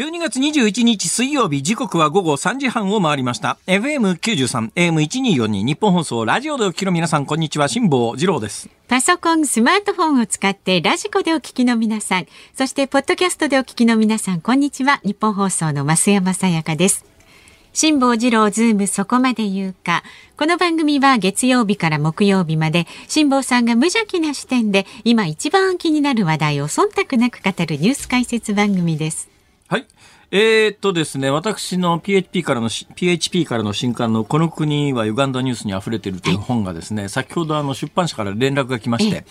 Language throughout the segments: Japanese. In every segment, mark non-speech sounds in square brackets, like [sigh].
12月21日水曜日時刻は午後3時半を回りました FM93 AM1242 日本放送ラジオでお聞きの皆さんこんにちは辛坊治郎ですパソコン、スマートフォンを使ってラジコでお聞きの皆さん、そしてポッドキャストでお聞きの皆さん、こんにちは。日本放送の増山さやかです。辛坊治郎ズームそこまで言うか。この番組は月曜日から木曜日まで辛坊さんが無邪気な視点で今一番気になる話題を忖度なく語るニュース解説番組です。はい。えー、っとですね、私の PHP からのし、PHP からの新刊のこの国はユガンダニュースに溢れているという本がですね、先ほどあの出版社から連絡が来まして、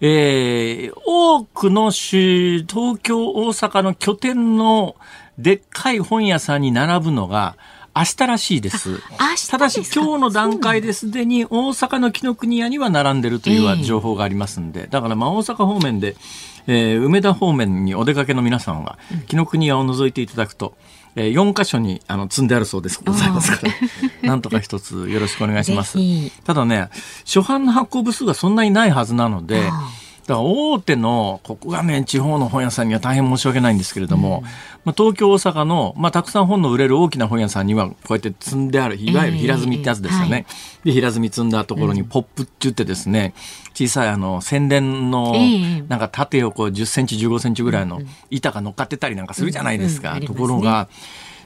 えー、多くの州、東京、大阪の拠点のでっかい本屋さんに並ぶのが、明日らしいです。明日ですか？ただし今日の段階ですでに大阪の紀ノ国屋には並んでるという情報がありますんで、だからまあ大阪方面で、えー梅田方面にお出かけの皆さんは、紀ノ国屋を覗いていただくと、えー、4箇所にあの積んであるそうです。ございますから、[laughs] なんとか一つよろしくお願いします。ただね、初版の発行部数がそんなにないはずなので、あだ大手の、ここがね、地方の本屋さんには大変申し訳ないんですけれども、まあ、東京、大阪の、まあ、たくさん本の売れる大きな本屋さんには、こうやって積んである、いわゆる平積みってやつですよね。で、平積み積んだところにポップって言ってですね、小さいあの、宣伝のええ、なんか縦横10センチ、15センチぐらいの板が乗っかってたりなんかするじゃないですか。とうんうん。すね。ころが、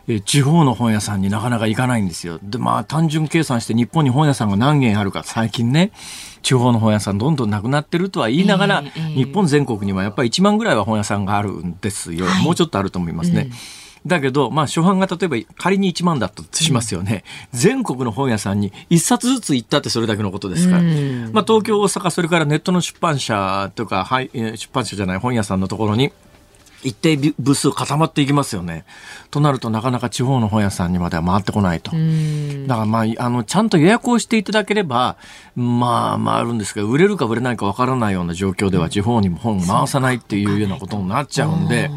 えー地方の本屋さんになかなか行かないんですよ。で、まあ単純計算して日本に本屋さんが何軒あるか、最近ね、地方の本屋さんどんどんなくなってるとは言いながら、ええええ日本全国にはやっぱり1万ぐらいは本屋さんがあるんですよ。もうちょっとあると思いますね。だけど、まあ、初版が例えば仮に1万だったとしますよね。全国の本屋さんに1冊ずつ行ったってそれだけのことですから。うんまあ、東京、大阪、それからネットの出版社とか、はい、えー出版社じゃない本屋さんのところに、一定部数固まっていきますよね。となるとなかなか地方の本屋さんにまでは回ってこないと。うんだからまあ、あの、ちゃんと予約をしていただければ、まあ、回るんですけど、売れるか売れないかわからないような状況では地方にも本を回さないっていうようなことになっちゃうんで、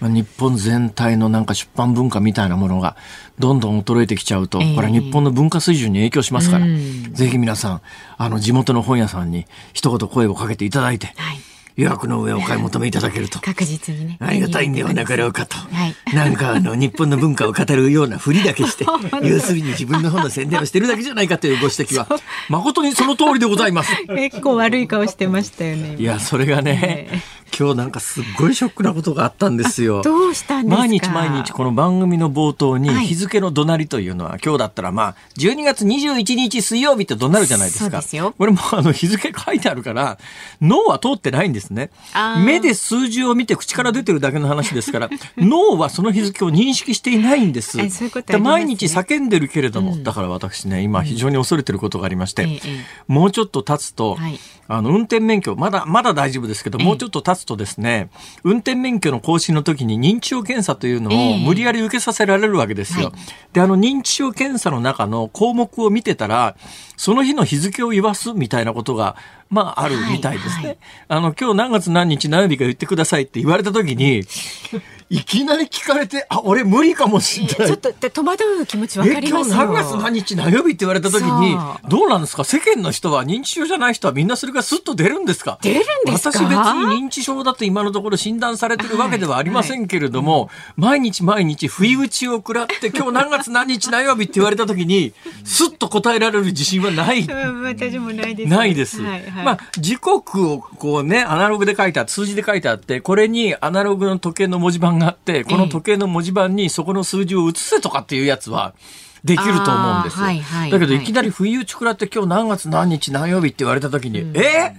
まあ日本全体のなんか出版文化みたいなものがどんどん衰えてきちゃうと、ええこれは日本の文化水準に影響しますから、うんぜひ皆さん、あの、地元の本屋さんに一言声をかけていただいて、はい。予約の上お買い求めいただけると。[laughs] 確実にね。ありがたいんではなかろうかと。はい [laughs] なんかあの、日本の文化を語るようなふりだけして、[laughs] 要するに自分の本の宣伝をしてるだけじゃないかというご指摘は、誠にその通りでございます。結構悪い顔してましたよね。いや、それがね、今日なんかすっごいショックなことがあったんですよ。どうしたんですか？毎日毎日この番組の冒頭にはい日付の怒鳴りというのは、今日だったらまあ12月21日水曜日って怒鳴るじゃないですか。そうですよこれもあの日付書いてあるから脳は通ってないんですね。あ。ー。目で数字を見て口から出てるだけの話ですから [laughs] 脳はその日付を認識していないんです。えそういうね。毎日叫んでるけれども、だから私ね今非常に恐れてることがありまして、ええええ。もうちょっと経つと、はい。あの、運転免許、まだ、まだ大丈夫ですけど、もうちょっと経つとですね、運転免許の更新の時に認知症検査というのええ。を無理やり受けさせられるわけですよ。はい。で、あの、認知症検査の中の項目を見てたら、その日の日付を言わすみたいなことが、まあ、あるみたいですね。はいあの、今日何月何日何曜日か言ってくださいって言われた時に、いきなり聞かれて、あ、俺無理かもしれない。ちょっとで戸惑う気持ちわかえりますよ。今日何月何日何曜日って言われた時にどうなんですか？世間の人は認知症じゃない人はみんなそれがスッと出るんですか？出るんですか？私別に認知症だと今のところ診断されてるわけではありませんけれども、毎日毎日不意打ちを食らって今日何月何日何曜日って言われた時にスッと答えられる自信はない。うん私もないです。ないです。はいはいまあ、時刻をこうね、アナログで書いてあって、数字で書いてあって、これにアナログの時計の文字盤があって、この時計の文字盤にそこの数字を移せとかっていうやつは、できると思うんですよ。あーはいはいだけど、はいいきなり不意打ち食らって今日何月何日何曜日って言われた時に、え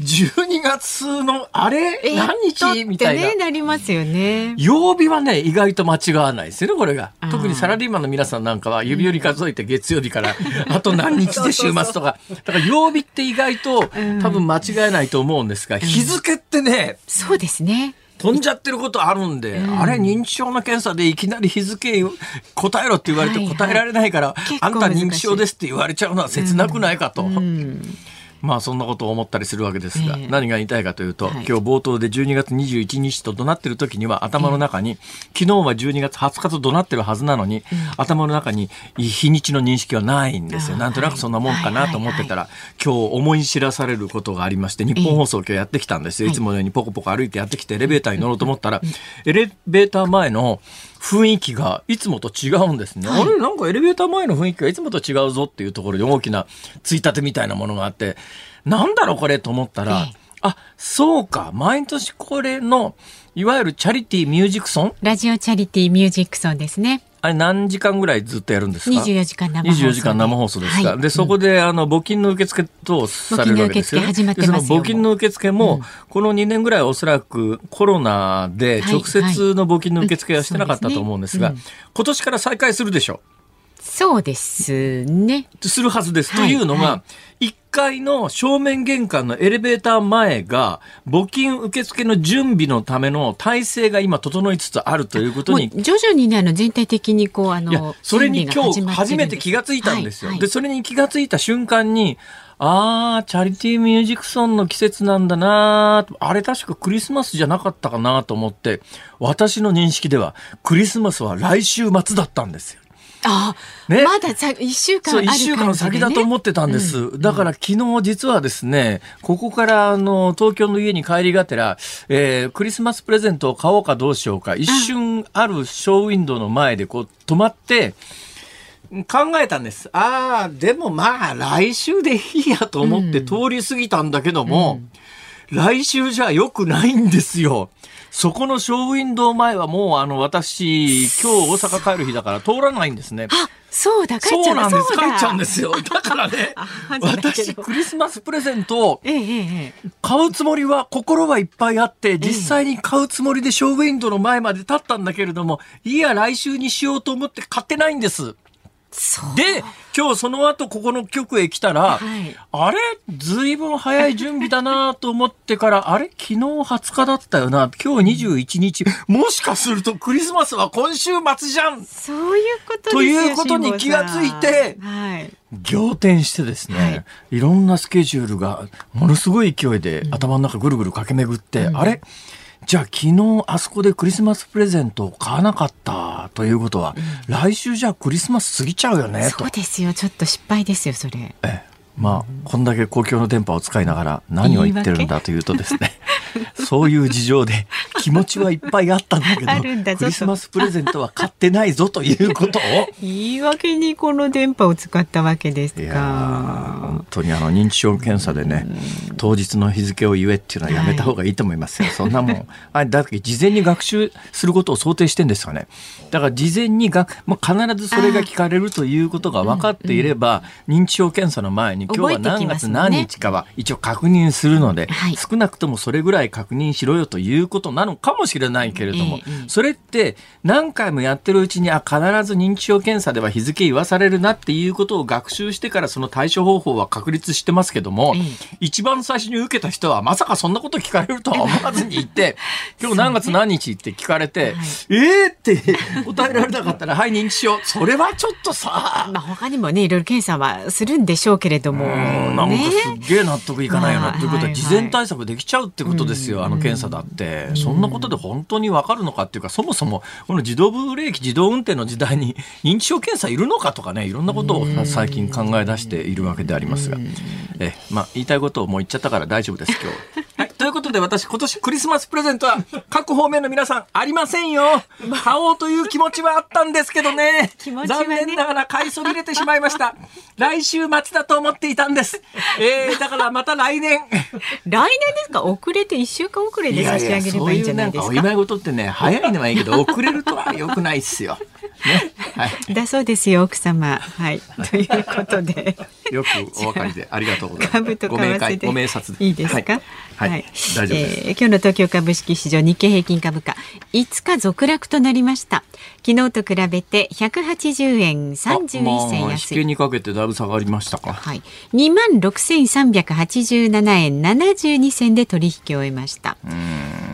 ?12 月のあれ？え何日？みたいな。ね、なりますよね。曜日はね、意外と間違わないですよね、これが。特にサラリーマンの皆さんなんかは指折り数えて月曜日から、[laughs] あと何日で週末とか。だから曜日って意外とうん多分間違えないと思うんですが、日付ってね、そうですね。飛んじゃってることあるんで、あれ認知症の検査でいきなり日付答えろって言われてはいはい答えられないから、結構あんた認知症ですって言われちゃうのは切なくないかと。うん。まあそんなことを思ったりするわけですが、ええ。何が言いたいかというと、はい。今日冒頭で12月21日と怒鳴ってる時には頭の中に、昨日は12月20日と怒鳴ってるはずなのに、頭の中に日にちの認識はないんですよ。あなんとなくそんなもんかなと思ってたら、今日思い知らされることがありまして、日本放送今日やってきたんですよ。ええいつものようにポコポコ歩いてやってきてエレベーターに乗ろうと思ったら、エレベーター前の雰囲気がいつもと違うんですね。はい。あれ？なんかエレベーター前の雰囲気がいつもと違うぞっていうところで大きなついたてみたいなものがあって、なんだろうこれと思ったら、ええ。あ、そうか、毎年これの、いわゆるチャリティーミュージックソン？ラジオチャリティーミュージックソンですね。あれ何時間ぐらいずっとやるんですか？24時間生放送で。24時間生放送ですか？はい。で、そこで、あの、募金の受付等されるわけですよ、ね。募金の受付始まってますよ。でその募金の受付も、この2年ぐらいおそらくコロナではい直接の募金の受付はしてなかったうんと思うんですが、今年から再開するでしょそうですね。う。するはずです。はいというのが、は1階の正面玄関のエレベーター前が、募金受付の準備のための体制が今整いつつあるということにもう徐々にね、あの全体的にこう、あの、それに今日初めて気がついたんですよ。はいはいで、それに気がついた瞬間に、あー、チャリティーミュージックソンの季節なんだなーあれ確かクリスマスじゃなかったかなと思って、私の認識ではクリスマスは来週末だったんですよ。あ、ねまださ一週間あるね。一週間先だと思ってたんです。だから昨日実はですね、ここからあの、東京の家に帰りがてら、えークリスマスプレゼントを買おうかどうしようか、一瞬あるショーウィンドウの前でこう止まって、考えたんです。ああ、でもまあ来週でいいやと思って通り過ぎたんだけども、来週じゃ良くないんですよ。そこのショーウィンドウ前はもうあの私、今日大阪帰る日だから通らないんですね。あ、そうだ、帰っちゃそうなんです。帰っちゃうんですよ。[laughs] だからね私、クリスマスプレゼント。買うつもりは、心はいっぱいあって、実際に買うつもりでショーウィンドウの前まで立ったんだけれども、いや、来週にしようと思って買ってないんです。で、今日その後ここの局へ来たら、はい。あれ？ずいぶん早い準備だなと思ってから、[laughs] あれ？昨日20日だったよな。今日21日。もしかするとクリスマスは今週末じゃん。そういうことですよということに気がついてはい。仰天してですね、、はい。ろんなスケジュールがものすごい勢いで頭の中ぐるぐる駆け巡って、あれ？じゃあ昨日あそこでクリスマスプレゼントを買わなかったということは、来週じゃあクリスマス過ぎちゃうよねとそう。ですよ。ちょっと失敗ですよ、それ。ええまあ、こんだけ公共の電波を使いながら何を言ってるんだというとですね、そういう事情で気持ちはいっぱいあったんだけど、クリスマスプレゼントは買ってないぞということを、言い訳にこの電波を使ったわけですいやーか。本当にあの認知症検査でね当日の日付を言えっていうのはやめた方がいいと思いますよ、そんなもん。あれだって事前に学習することを想定してんですかね。だから事前にがもう必ずそれが聞かれるということが分かっていれば、認知症検査の前に今日は何月何日かは一応確認するので、はい。少なくともそれぐらい確認しろよということなのかもしれないけれども、ええええ。それって何回もやってるうちにあ必ず認知症検査では日付言わされるなっていうことを学習してからその対処方法は確立してますけども、ええ。一番最初に受けた人はまさかそんなこと聞かれるとは思わずに言って [laughs] 今日何月何日って聞かれて、[laughs] はい。ええって答えられなかったらはい認知症。それはちょっとさ、まあ他にもね、いろいろ検査はするんでしょうけれども。う。んなんかね。すっげえ納得いかないよなまあということははい事前対策できちゃうってことですよ、あの検査だって、そんなことで本当にわかるのかっていうかそもそもこの自動ブレーキ自動運転の時代に [laughs] 認知症検査いるのかとかねいろんなことを最近考え出しているわけでありますが、えまあ、言いたいことをもう言っちゃったから大丈夫です今日。[laughs] はい、ということで私今年クリスマスプレゼントは各方面の皆さんありませんよ。買おうという気持ちはあったんですけどね。[laughs] ね。残念ながら買いそびれてしまいました。[laughs] 来週末だと思っていたんです、えー、だからまた来年。来年ですか？遅れて一週間遅れで差し上げればいいんじゃないですか？そういうなんかお祝い事ってね早いのはいいけど [laughs] 遅れるとは良くないっすよ、ね。はい、だそうですよ、奥様。はい。ということで。よくお分かりでありがとうございます。株と為ご明快替でご明察で。いいですか？はい、はい。大丈夫です、えー今日の東京株式市場日経平均株価5日続落となりました。昨日と比べて180円31銭あまあ安引けい。にかけてだいぶ下がりましたか。はい、2万6387円72銭で取引を終えました。うん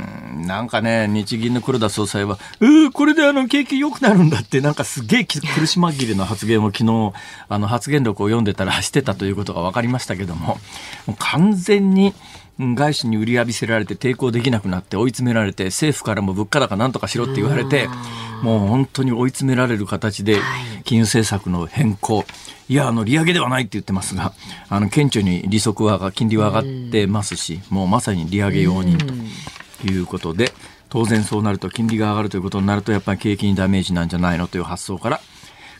なんかね、日銀の黒田総裁は、うー、これであの、景気良くなるんだって、なんかすげえ苦し紛れの発言を昨日、あの、発言録を読んでたらしてたということが分かりましたけども、もう完全に、外資に売り浴びせられて抵抗できなくなって追い詰められて政府からも物価高なんとかしろって言われてもう本当に追い詰められる形で金融政策の変更。いやあの利上げではないって言ってますがあの顕著に利息は金利は上がってますしもうまさに利上げ容認ということで当然そうなると金利が上がるということになるとやっぱり景気にダメージなんじゃないのという発想から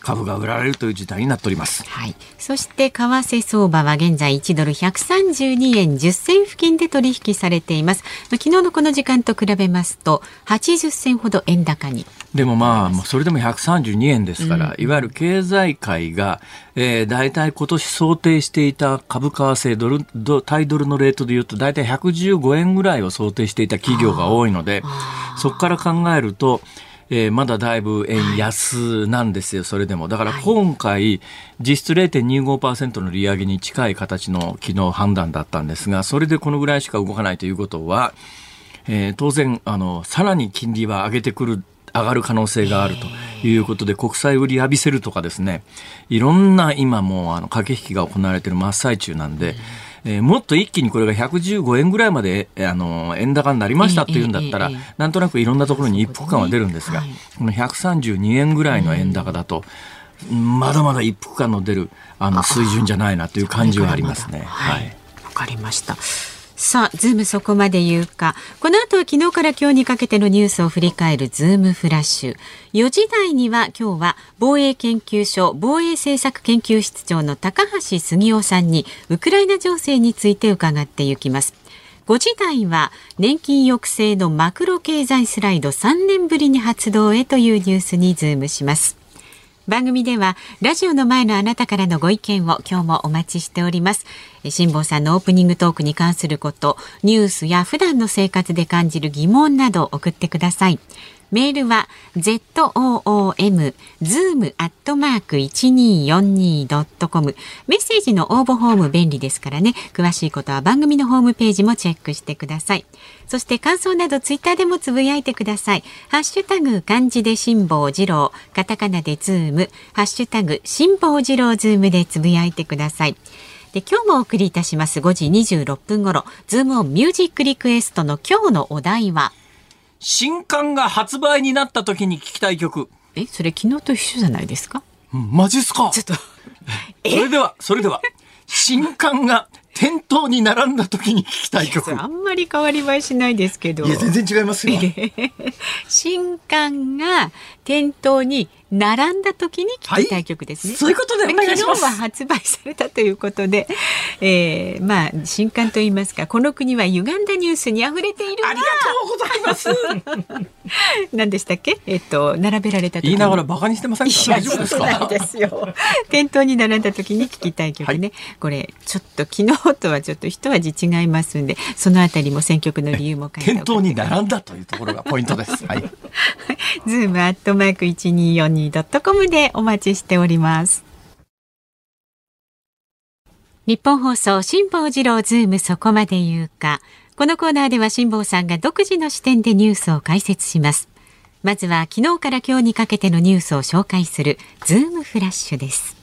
株が売られるという事態になっております。はい。そして為替相場は現在1ドル132円10銭付近で取引されています。昨日のこの時間と比べますと80銭ほど円高に。でもまあ、それでも132円ですから、うん、いわゆる経済界が、えー、大体今年想定していた株為替ドルド、対ドルのレートでいうと、大体115円ぐらいを想定していた企業が多いので、そこから考えると、えー、まだだいぶ円安なんですよ、それでも。だから今回、実質0.25%の利上げに近い形の昨日判断だったんですが、それでこのぐらいしか動かないということは、えー、当然、あの、さらに金利は上げてくる上がる可能性があるということで、国債売り浴びせるとかですね、いろんな今もうあの駆け引きが行われている真っ最中なんで、えー、もっと一気にこれが115円ぐらいまで、あの円高になりましたっていうんだったら、なんとなくいろんなところに一服感は出るんですが、この132円ぐらいの円高だと、まだまだ一服感の出るあの水準じゃないなという感じはありますね。はい、わかりました。さあ、ズームそこまで言うか。この後は昨日から今日にかけてのニュースを振り返るズームフラッシュ。4時台には今日は防衛研究所防衛政策研究室長の高橋杉雄さんにウクライナ情勢について伺っていきます。5時台は年金抑制のマクロ経済スライド3年ぶりに発動へというニュースにズームします。番組ではラジオの前のあなたからのご意見を今日もお待ちしております。辛坊さんのオープニングトークに関することニュースや普段の生活で感じる疑問など送ってください。メールは zoom zoom アットマーク 1242.com メッセージの応募フォーム便利ですからね。詳しいことは番組のホームページもチェックしてください。そして感想などツイッターでもつぶやいてください。ハッシュタグ漢字で辛坊治郎。カタカナでズーム。ハッシュタグ辛坊治郎ズームでつぶやいてください。で今日もお送りいたします。5時26分頃。ズームオンミュージックリクエストの今日のお題は？新刊が発売になった時に聞きたい曲。え、それ昨日と一緒じゃないですか？うん、マジっすか？ちょっと。[laughs] それでは、それでは、新刊が店頭に並んだ時に聞きたい曲。あんまり変わり映えしないですけど。いや、全然違いますよ。[laughs] 新刊が店頭に並んだ時に聞きたい曲ですね、はい、そういうことでお願いします。昨日は発売されたということで、えー、まあ新刊といいますかこの国は歪んだニュースに溢れているありがとうございます。[laughs] 何でしたっけ？えっと並べられた言いながらバカにしてません大丈夫ですか？ですよ。店頭に並んだ時に聞きたい曲ね、はい、これちょっと昨日とはちょっと一味違いますんでそのあたりも選曲の理由も書いて店頭に並んだというところがポイントです。はい。[laughs] ズームアットマーク1 2 4 2 .com でお待ちしております。日本放送辛坊治郎ズームそこまで言うか。このコーナーでは辛坊さんが独自の視点でニュースを解説します。まずは昨日から今日にかけてのニュースを紹介するズームフラッシュです。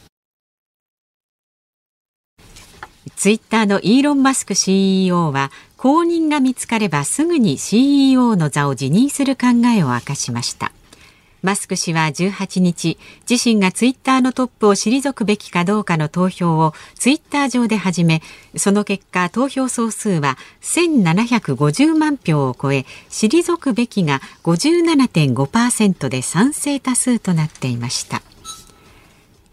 ツイッターのイーロン・マスク CEO は後任が見つかればすぐに CEO の座を辞任する考えを明かしました。マスク氏は18日自身がツイッターのトップを退くべきかどうかの投票をツイッター上で始めその結果投票総数は1750万票を超え退くべきが57.5%で賛成多数となっていました。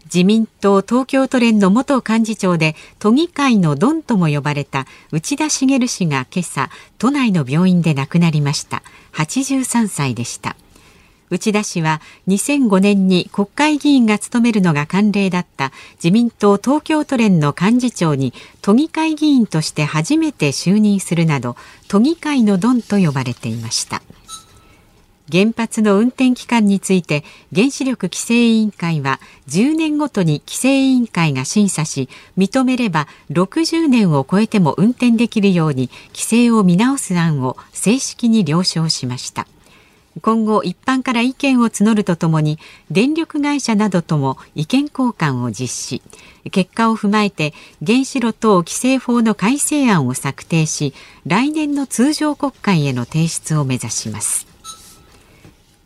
自民党東京都連の元幹事長で都議会のドンとも呼ばれた内田茂氏が今朝都内の病院で亡くなりました。83歳でした。内田氏は2005年に国会議員が務めるのが慣例だった自民党東京都連の幹事長に都議会議員として初めて就任するなど都議会のドンと呼ばれていました。原発の運転期間について原子力規制委員会は10年ごとに規制委員会が審査し認めれば60年を超えても運転できるように規制を見直す案を正式に了承しました。今後一般から意見を募るとともに電力会社などとも意見交換を実施。結果を踏まえて原子炉等規制法の改正案を策定し来年の通常国会への提出を目指します。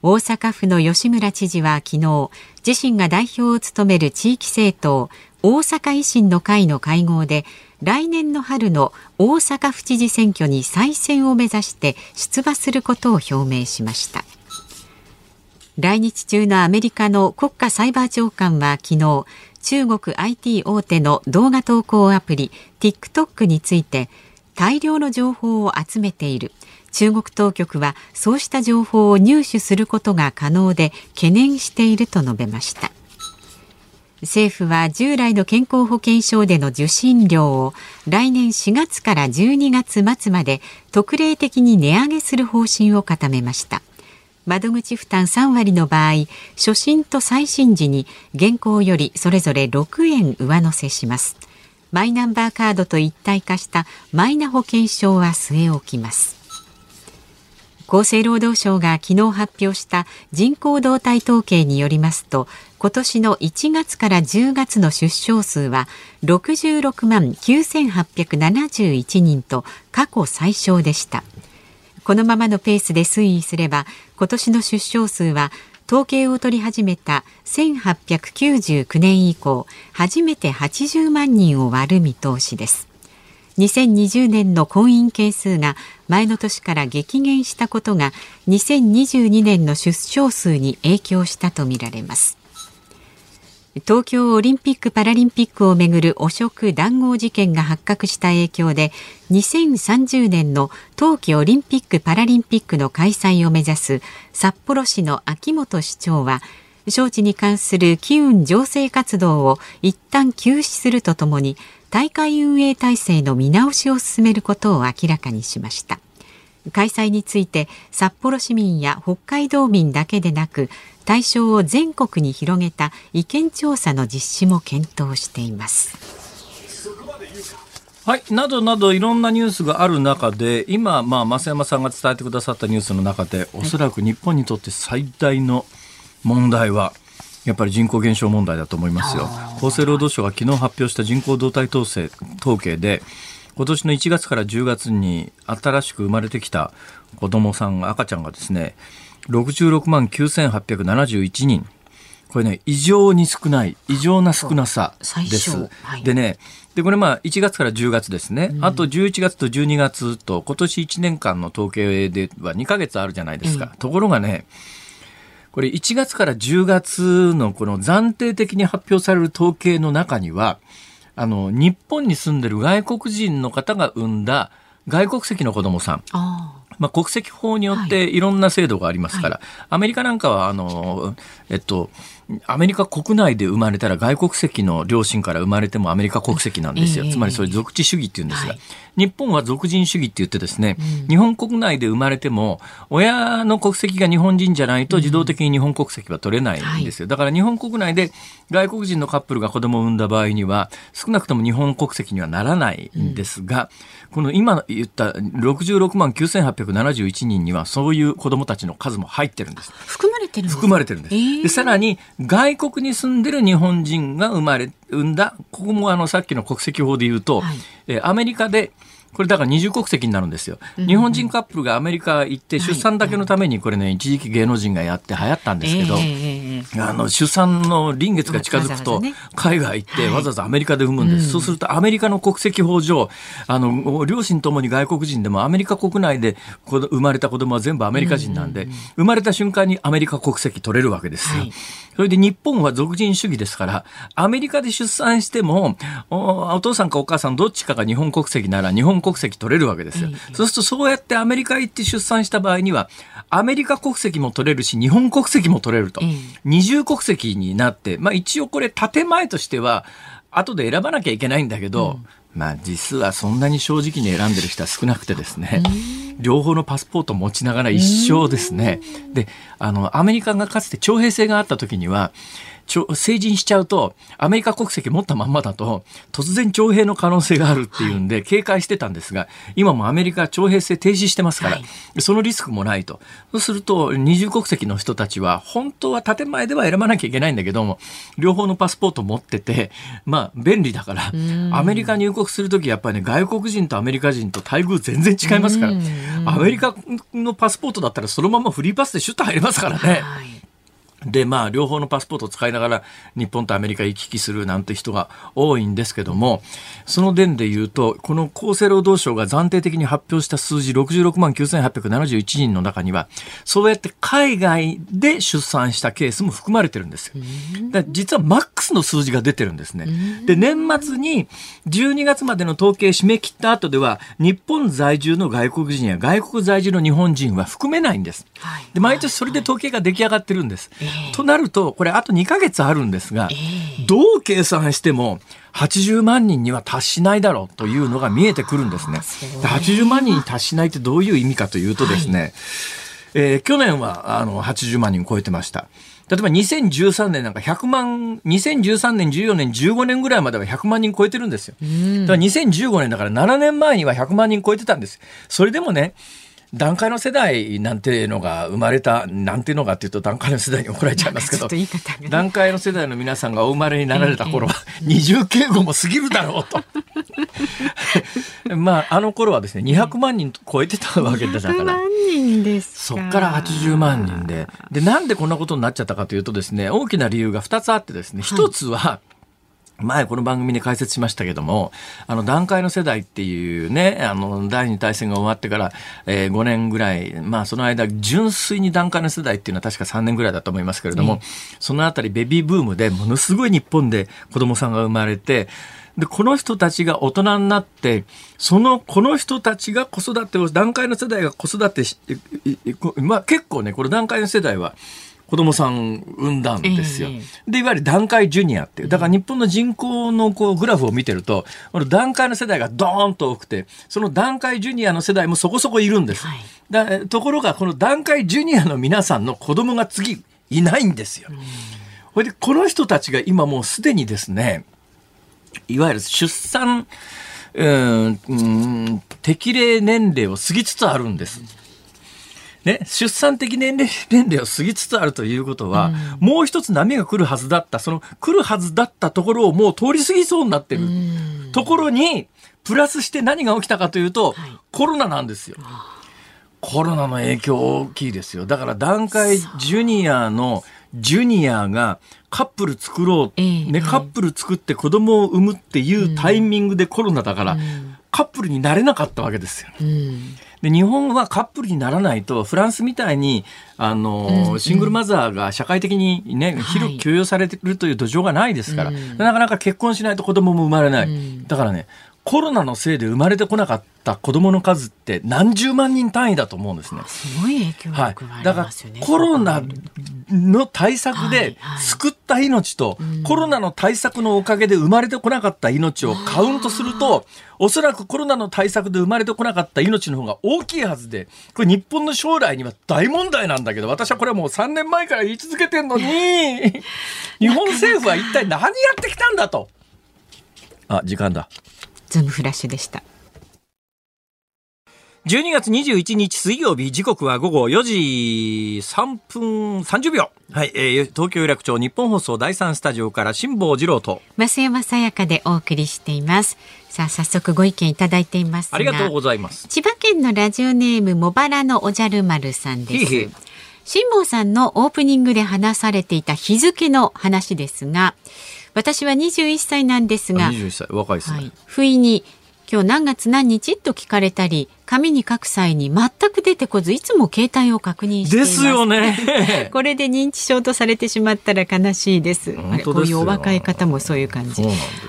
大阪府の吉村知事は昨日自身が代表を務める地域政党大阪維新の会の会合で来年の春の大阪府知事選挙に再選を目指して出馬することを表明しました。来日中のアメリカの国家サイバー長官は昨日中国 IT 大手の動画投稿アプリ TikTok について大量の情報を集めている。中国当局はそうした情報を入手することが可能で懸念していると述べました。政府は従来の健康保険証での受診料を来年4月から12月末まで特例的に値上げする方針を固めました。窓口負担3割の場合初診と再診時に現行よりそれぞれ6円上乗せします。マイナンバーカードと一体化したマイナ保険証は据え置きます。厚生労働省が昨日発表した人口動態統計によりますと今年の1月から10月の出生数は66万9871人と過去最少でした。このままのペースで推移すれば今年の出生数は統計を取り始めた1899年以降初めて80万人を割る見通しです。2020年の婚姻件数が前の年から激減したことが2022年の出生数に影響したとみられます。東京オリンピック・パラリンピックをめぐる汚職談合事件が発覚した影響で2030年の冬季オリンピック・パラリンピックの開催を目指す札幌市の秋元市長は招致に関する機運醸成活動を一旦休止するとともに大会運営体制の見直しを進めることを明らかにしました。開催について札幌市民や北海道民だけでなく対象を全国に広げた意見調査の実施も検討しています。はい、などなどいろんなニュースがある中で今、まあ、増山さんが伝えてくださったニュースの中でおそらく日本にとって最大の問題は、やっぱり人口減少問題だと思いますよ。厚生労働省が昨日発表した人口動態統制統計で、今年の1月から10月に新しく生まれてきた子供さん、赤ちゃんがですね、66万9871人。これね、異常に少ない、異常な少なさです。はい、でね、で、これまあ1月から10月ですね。うん、あと11月と12月と今年1年間の統計では2ヶ月あるじゃないですか。ところがね、これ1月から10月のこの暫定的に発表される統計の中には、あの、日本に住んでる外国人の方が産んだ外国籍の子供さん。まあ、国籍法によっていろんな制度がありますから、はい、アメリカなんかは、あの、えっと、アメリカ国内で生まれたら外国籍の両親から生まれてもアメリカ国籍なんですよ。つまりそれ属地主義っていうんですが、はい、日本は属人主義って言ってですね、うん、日本国内で生まれても、親の国籍が日本人じゃないと自動的に日本国籍は取れないんですよ。だから日本国内で外国人のカップルが子供を産んだ場合には、少なくとも日本国籍にはならないんですが、うん、この今言った66万9871人にはそういう子供たちの数も入ってるんです。含まれてるんです？含まれてるんです。えー、でさらに外国に住んでる日本人が生まれ、産んだ、ここもあのさっきの国籍法で言うと、はい、えアメリカでこれだから二重国籍になるんですよ。日本人カップルがアメリカ行って出産だけのためにこれね、一時期芸能人がやって流行ったんですけど、あの、出産の臨月が近づくと、海外行ってわざわざアメリカで産むんです。そうするとアメリカの国籍法上、あの、両親ともに外国人でもアメリカ国内で生まれた子供は全部アメリカ人なんで、生まれた瞬間にアメリカ国籍取れるわけですよ。それで日本は属人主義ですから、アメリカで出産してもお、お父さんかお母さんどっちかが日本国籍なら日本国籍取れるわけですよ。そうするとそうやってアメリカ行って出産した場合には、アメリカ国籍も取れるし、日本国籍も取れると。二重国籍になって、まあ一応これ建前としては、後で選ばなきゃいけないんだけど、まあ実はそんなに正直に選んでる人は少なくてですね、両方のパスポートを持ちながら一生ですね。で、あの、アメリカがかつて徴兵制があった時には、成人しちゃうと、アメリカ国籍持ったまんまだと、突然徴兵の可能性があるっていうんで、警戒してたんですが、今もアメリカ徴兵制停止してますから、はい、そのリスクもないと。そうすると、二重国籍の人たちは、本当は建前では選ばなきゃいけないんだけども、両方のパスポート持ってて、まあ、便利だから、アメリカ入国するとき、やっぱりね、外国人とアメリカ人と待遇全然違いますから、アメリカのパスポートだったらそのままフリーパスでシュッと入りますからね。はいで、まあ、両方のパスポートを使いながら、日本とアメリカ行き来するなんて人が多いんですけども、その点で言うと、この厚生労働省が暫定的に発表した数字66万9871人の中には、そうやって海外で出産したケースも含まれてるんですよ。実はマックスの数字が出てるんですね。で、年末に12月までの統計締め切った後では、日本在住の外国人や外国在住の日本人は含めないんです。で、毎年それで統計が出来上がってるんです。となると、これあと2ヶ月あるんですが、どう計算しても、80万人には達しないだろうというのが見えてくるんですね。80万人に達しないってどういう意味かというとですね、はい、えー、去年はあの80万人超えてました。例えば2013年なんか100万、2013年、14年、15年ぐらいまでは100万人超えてるんですよ。だから2015年だから7年前には100万人超えてたんです。それでもね、段階の世代なんていうのが生まれた、なんていうのがっていうと段階の世代に怒られちゃいますけど、段階の世代の皆さんがお生まれになられた頃は、二重敬語も過ぎるだろうと。[laughs] まあ、あの頃はですね、200万人超えてたわけだから。万人ですそっから80万人で。で、なんでこんなことになっちゃったかというとですね、大きな理由が2つあってですね、1つは、前この番組で解説しましたけども、あの段階の世代っていうね、あの第二次大戦が終わってから、えー、5年ぐらい、まあその間純粋に段階の世代っていうのは確か3年ぐらいだと思いますけれども、そのあたりベビーブームでものすごい日本で子供さんが生まれて、で、この人たちが大人になって、その、この人たちが子育てを、段階の世代が子育てし、まあ結構ね、この段階の世代は、子供さん産んだんですよ。で、いわゆる段階ジュニアっていう。だから日本の人口のこうグラフを見てると、この段階の世代がドーンと多くて、その段階ジュニアの世代もそこそこいるんです。はい、だところが、この段階ジュニアの皆さんの子供が次いないんですよ。ほ、いで、この人たちが今もうすでにですね、いわゆる出産、うん、うん、適齢年齢を過ぎつつあるんです。ね、出産的年齢年齢を過ぎつつあるということは、うん、もう一つ波が来るはずだった、その来るはずだったところをもう通り過ぎそうになってる。ところに、プラスして何が起きたかというと、はい、コロナなんですよ。コロナの影響大きいですよ。だから段階ジュニアのジュニアがカップル作ろう、ね、カップル作って子供を産むっていうタイミングでコロナだから、カップルになれなかったわけですよ。うんで、日本はカップルにならないと、フランスみたいに、あの、うん、シングルマザーが社会的にね、広く許容されてるという土壌がないですから、はい、なかなか結婚しないと子供も生まれない。うん、だからね、コロナのせいで生まれてこなかった子供の数って何十万人単位だと思うんですね。すごい影響力がありますよね。はい、だからコロナの対策で救った命と、はいはい、コロナの対策のおかげで生まれてこなかった命をカウントすると、おそらくコロナの対策で生まれてこなかった命の方が大きいはずで、これ日本の将来には大問題なんだけど、私はこれはもう3年前から言い続けてんのに、日本政府は一体何やってきたんだと。あ、時間だ。ズームフラッシュでした。12月21日水曜日時刻は午後4時3分30秒。はい、えー、東京有楽町日本放送第三スタジオから辛坊治郎と増山さやかでお送りしています。さあ早速ご意見いただいていますありがとうございます。千葉県のラジオネーム茂原のおじゃる丸さんです。辛坊さんのオープニングで話されていた日付の話ですが、私は21歳なんですが、21歳若いですね。はい、不意に今日何月何日と聞かれたり、紙に書く際に全く出てこず、いつも携帯を確認しています。ですよね。[laughs] これで認知症とされてしまったら悲しいです。ですこういうお若い方もそういう感じ。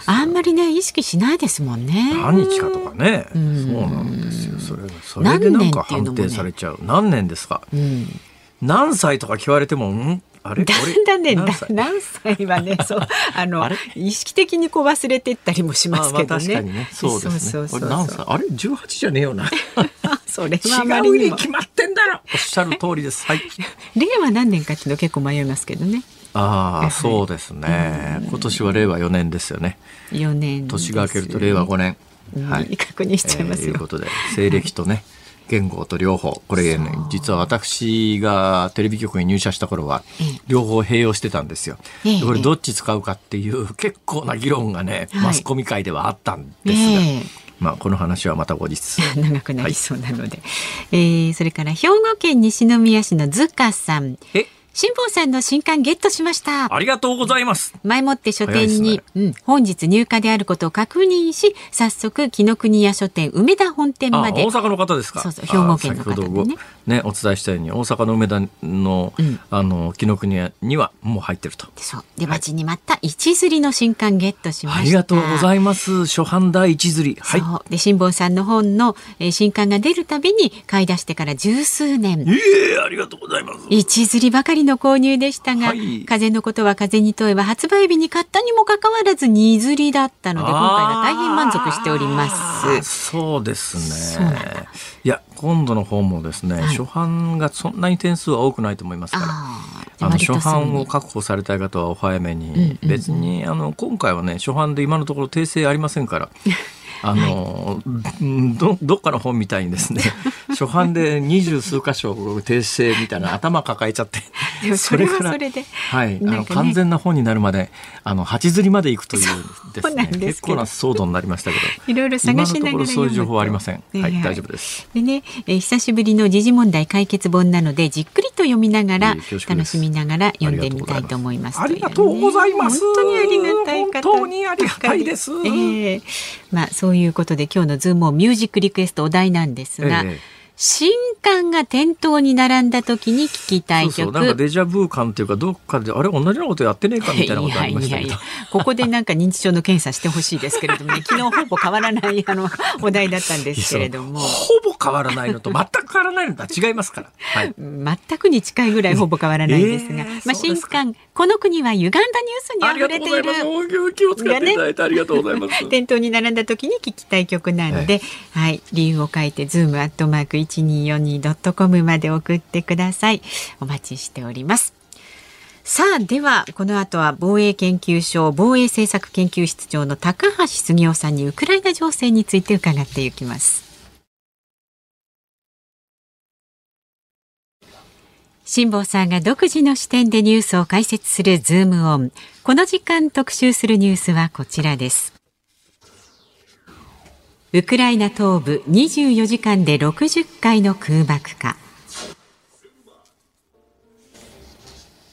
あんまりね、意識しないですもんね。何日かとかね。そうなんですよ。それそれでなんか判定されちゃう。何年ですか？うん何歳とか聞かれても、ん？だんだんね何歳何歳はねそう [laughs] あのあれ？意識的にこう忘れてったりもしますけどね。ね。そうですね。そうそうそう俺何歳？あれ ?18 じゃねえよな。[laughs] それはあまりに決まってんだろおっしゃる通りです。はい。[laughs] 令和何年かっていうの結構迷いますけどね。ああ、そうですね。今年は令和4年ですよね。4年年が明けると令和5年。うんはい。確認しちゃいますよえーいうことで、西暦とね、言語と両方。これね、実は私がテレビ局に入社した頃はええ、両方併用してたんですよ。えこれどっち使うかっていう [laughs] 結構な議論がね、はい。マスコミ界ではあったんですが、え。まあこの話はまた後日。え [laughs] 長くなりそうなので、えーそれから兵庫県西宮市のずかさん。え、辛坊さんの新刊ゲットしましたありがとうございます。前もって書店に、早うん、本日入荷であることを確認し早速紀ノ国屋書店梅田本店あ、まで大阪の方ですか。そうそう兵庫県の方でねね、お伝えしたように、大阪の梅田の、うんあの、紀ノ国屋にはもう入ってると。そうで待ちに待った一釣りの新刊ゲットしましたありがとうございます。初版第一釣り。はい。で辛坊さんの本の、えー新刊が出るたびに買い出してから十数年いえ、ありがとうございます。一釣りばかりの購入でしたが、はい風のことは風に問えば発売日に買ったにもかかわらず二釣りだったので今回は大変満足しております。そうですね。いや、今度の本もですね、はい初版がそんなに点数は多くないと思いますから。ああの初版を確保されたい方はお早めに、別にあの今回はね初版で今のところ訂正ありませんから [laughs] あの、うんどどっかの本みたいにですね [laughs] 初版で二十数箇所訂正みたいな頭抱えちゃってそれはからそれではい、あの完全な本になるまであの八釣りまで行くというですね結構な騒動になりましたけど。いろいろ探しながらそういう情報はありません、はい、読むとね大丈夫です。でね、えー久しぶりの時事問題解決本なのでじっくりと読みながらいえ恐縮です。楽しみながら読んでみたいと思いますありがとうございます。本当にありがたい方本当にありがたいです。ええまあそうということで今日のズームをミュージックリクエストお題なんですが、新刊が店頭に並んだ時に聞きたい曲。そうそう。なんかデジャブ感っていうかどっかであれ同じようなことやってねえかみたいなことありましたけど。ここでなんか認知症の検査してほしいですけれどもね [laughs] 昨日ほぼ変わらないあのお題だったんですけれども。ほぼ変わらないのと全く変わらないのとは違いますから。はい。全くに近いぐらいほぼ変わらないですが、えーまあ、新刊この国は歪んだニュースにありがと溢れてい。るお気を使っていただいてありがとうございます。店頭に並んだ時に聞きたい曲なので、はい、理由を書いてズームアットマーク一二四二ドットコムまで送ってください。お待ちしております。さあではこの後は防衛研究所防衛政策研究室長の高橋杉雄さんにウクライナ情勢について伺っていきます。辛坊さんが独自の視点でニュースを解説するズームオン。この時間特集するニュースはこちらです。ウクライナ東部24時間で60回の空爆か。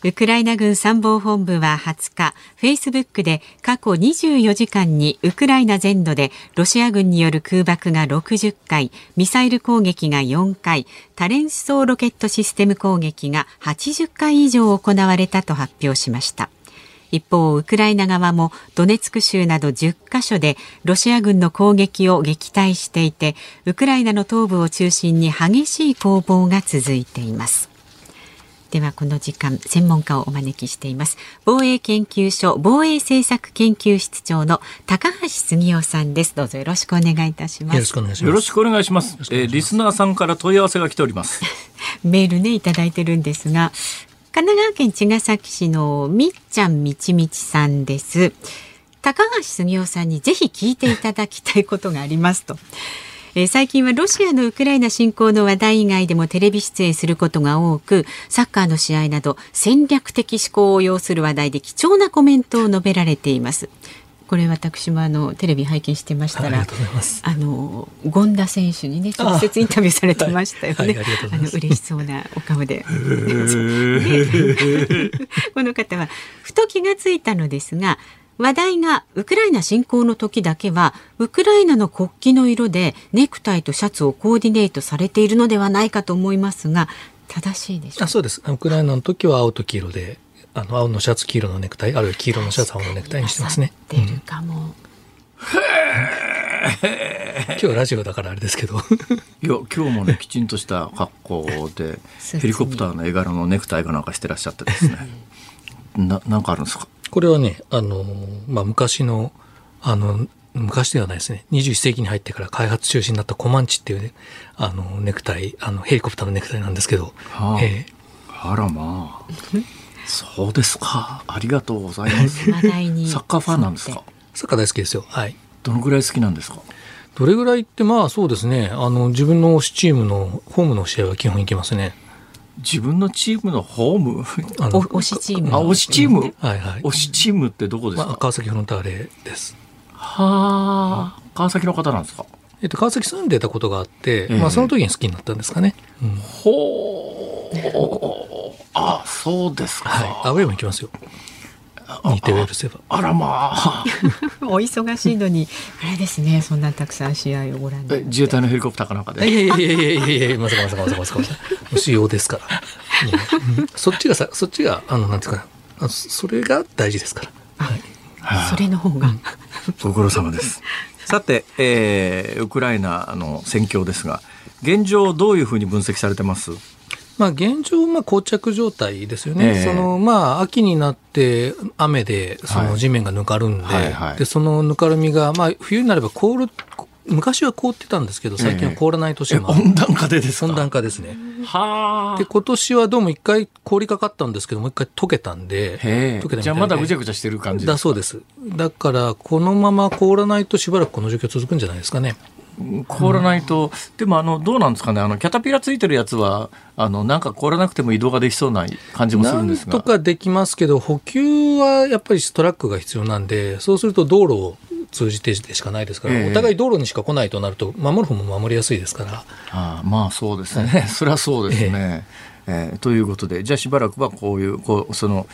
ウクライナ軍参謀本部は20日、フェイスブックで過去24時間にウクライナ全土でロシア軍による空爆が60回、ミサイル攻撃が4回、多連装ロケットシステム攻撃が80回以上行われたと発表しました。一方、ウクライナ側もドネツク州など10カ所でロシア軍の攻撃を撃退していて、ウクライナの東部を中心に激しい攻防が続いています。ではこの時間専門家をお招きしています防衛研究所防衛政策研究室長の高橋杉雄さんですどうぞよろしくお願いいたしますよろしくお願いします。よろしくお願いします。えーリスナーさんから問い合わせが来ております。[laughs] メールねいただいてるんですが神奈川県茅ヶ崎市のみっちゃんみちみちさんです高橋杉雄さんにぜひ聞いていただきたいことがありますと。えー最近はロシアのウクライナ侵攻の話題以外でもテレビ出演することが多くサッカーの試合など戦略的思考を要する話題で貴重なコメントを述べられています。これ私もあのテレビ拝見してましたらあの権田選手にね直接インタビューされてましたよね。はいはいあの嬉しそうなお顔で。[laughs] この方はふと気がついたのですが話題がウクライナ侵攻の時だけはウクライナの国旗の色でネクタイとシャツをコーディネートされているのではないかと思いますが正しいでしょうか？あそうです。ウクライナの時は青と黄色で、あの青のシャツ黄色のネクタイ、あるいは黄色のシャツ青のネクタイにしてますね。合ってるかも。今日ラジオだからあれですけど。いや今日もねきちんとした格好でヘリコプターの絵柄のネクタイかなんかしてらっしゃってですねななんかあるんですか？これはね、あの、まあ、昔の、あの、昔ではないですね。21世紀に入ってから開発中止になったコマンチっていうね、あの、ネクタイ、あの、ヘリコプターのネクタイなんですけど、はあえあらまあ [laughs] そうですか。ありがとうございます。サッカーファンなんですか？ーサッカー大好きですよ。はい。どのぐらい好きなんですか？どれぐらいって、まあそうですね、あの、自分の推しチームのホームの試合は基本行きますね。自分のチームのホーム？あのお推しチーム。あ推しチーム？はいはい。推しチームってどこですまあ、か、川崎フロンターレです。はあ。川崎の方なんですか？えっと、川崎住んでたことがあって、ええ。まあその時に好きになったんですかね。うん。ほうあそうですか、はい。アウェーも行きますよ。似てウェルセバ。あらまあ [laughs] お忙しいのにあれですねそんなたくさん試合をご覧になってえ自衛隊のヘリコプターかなんかいやでいやいやいやいやいやまさかまさかまさかまさか。主要ですから。うんそっちがさ、そっちが、あの、なんていうかな。あそそれが大事ですから。はい。それの方が、ご苦労様ですさて、えーウクライナの戦況ですが現状どういうふうに分析されてますまあ現状、まあ膠着状態ですよね。ええその、まあ秋になって雨で、そはいの地面がぬかるんで、はいはいで、そのぬかるみが、まあ冬になれば凍る、昔は凍ってたんですけど、最近は凍らない年えもある。温暖化でですか？温暖化ですね。はあで、今年はどうも一回凍りかかったんですけど、もう一回溶けたんで、溶けたじゃあまだぐちゃぐちゃしてる感じだそうです。だから、このまま凍らないとしばらくこの状況続くんじゃないですかね。凍らないと、でもあのどうなんですかね。あのキャタピラついてるやつはあのなんか凍らなくても移動ができそうな感じもするんですが。なんとかできますけど、補給はやっぱりトラックが必要なんで、そうすると道路を通じてでしかないですから、ええ。お互い道路にしか来ないとなると、守る方も守りやすいですから、ああまあそうですね、[laughs] それはそうですね、[laughs] えーということでじゃあしばらくはこういうこうその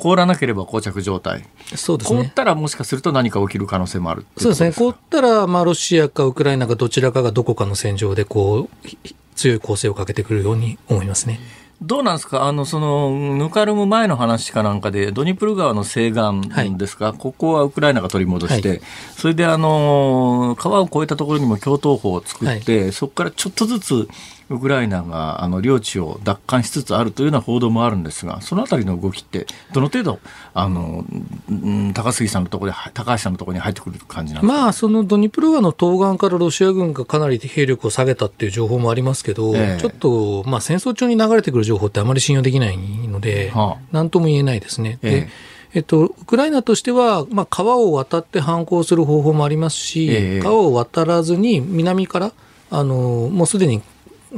凍らなければ膠着状態、そうですね。凍ったらもしかすると何か起きる可能性もあるそうですね。凍ったら、まあ、ロシアかウクライナかどちらかがどこかの戦場で、こう、ひ強い攻勢をかけてくるように思いますね。どうなんですか？あの、その、ぬかるむ前の話かなんかで、ドニプル川の西岸ですか、ここはウクライナが取り戻して、はそれであの、川を越えたところにも共闘法を作って、そこからちょっとずつ、ウクライナがあの領地を奪還しつつあるというような報道もあるんですが、そのあたりの動きって、どの程度、あの、うん高杉さんのところで、高橋さんのところに入ってくる感じなんですか、まあ、そのドニプロ川の東岸からロシア軍がかなり兵力を下げたっていう情報もありますけど、ええ。ちょっと、まあ、戦争中に流れてくる情報ってあまり信用できないので、はあ。なんとも言えないですね。ええ。でえっと、ウクライナとしては、まあ、川を渡って反攻する方法もありますし、ええ。川を渡らずに南から、あの、もうすでに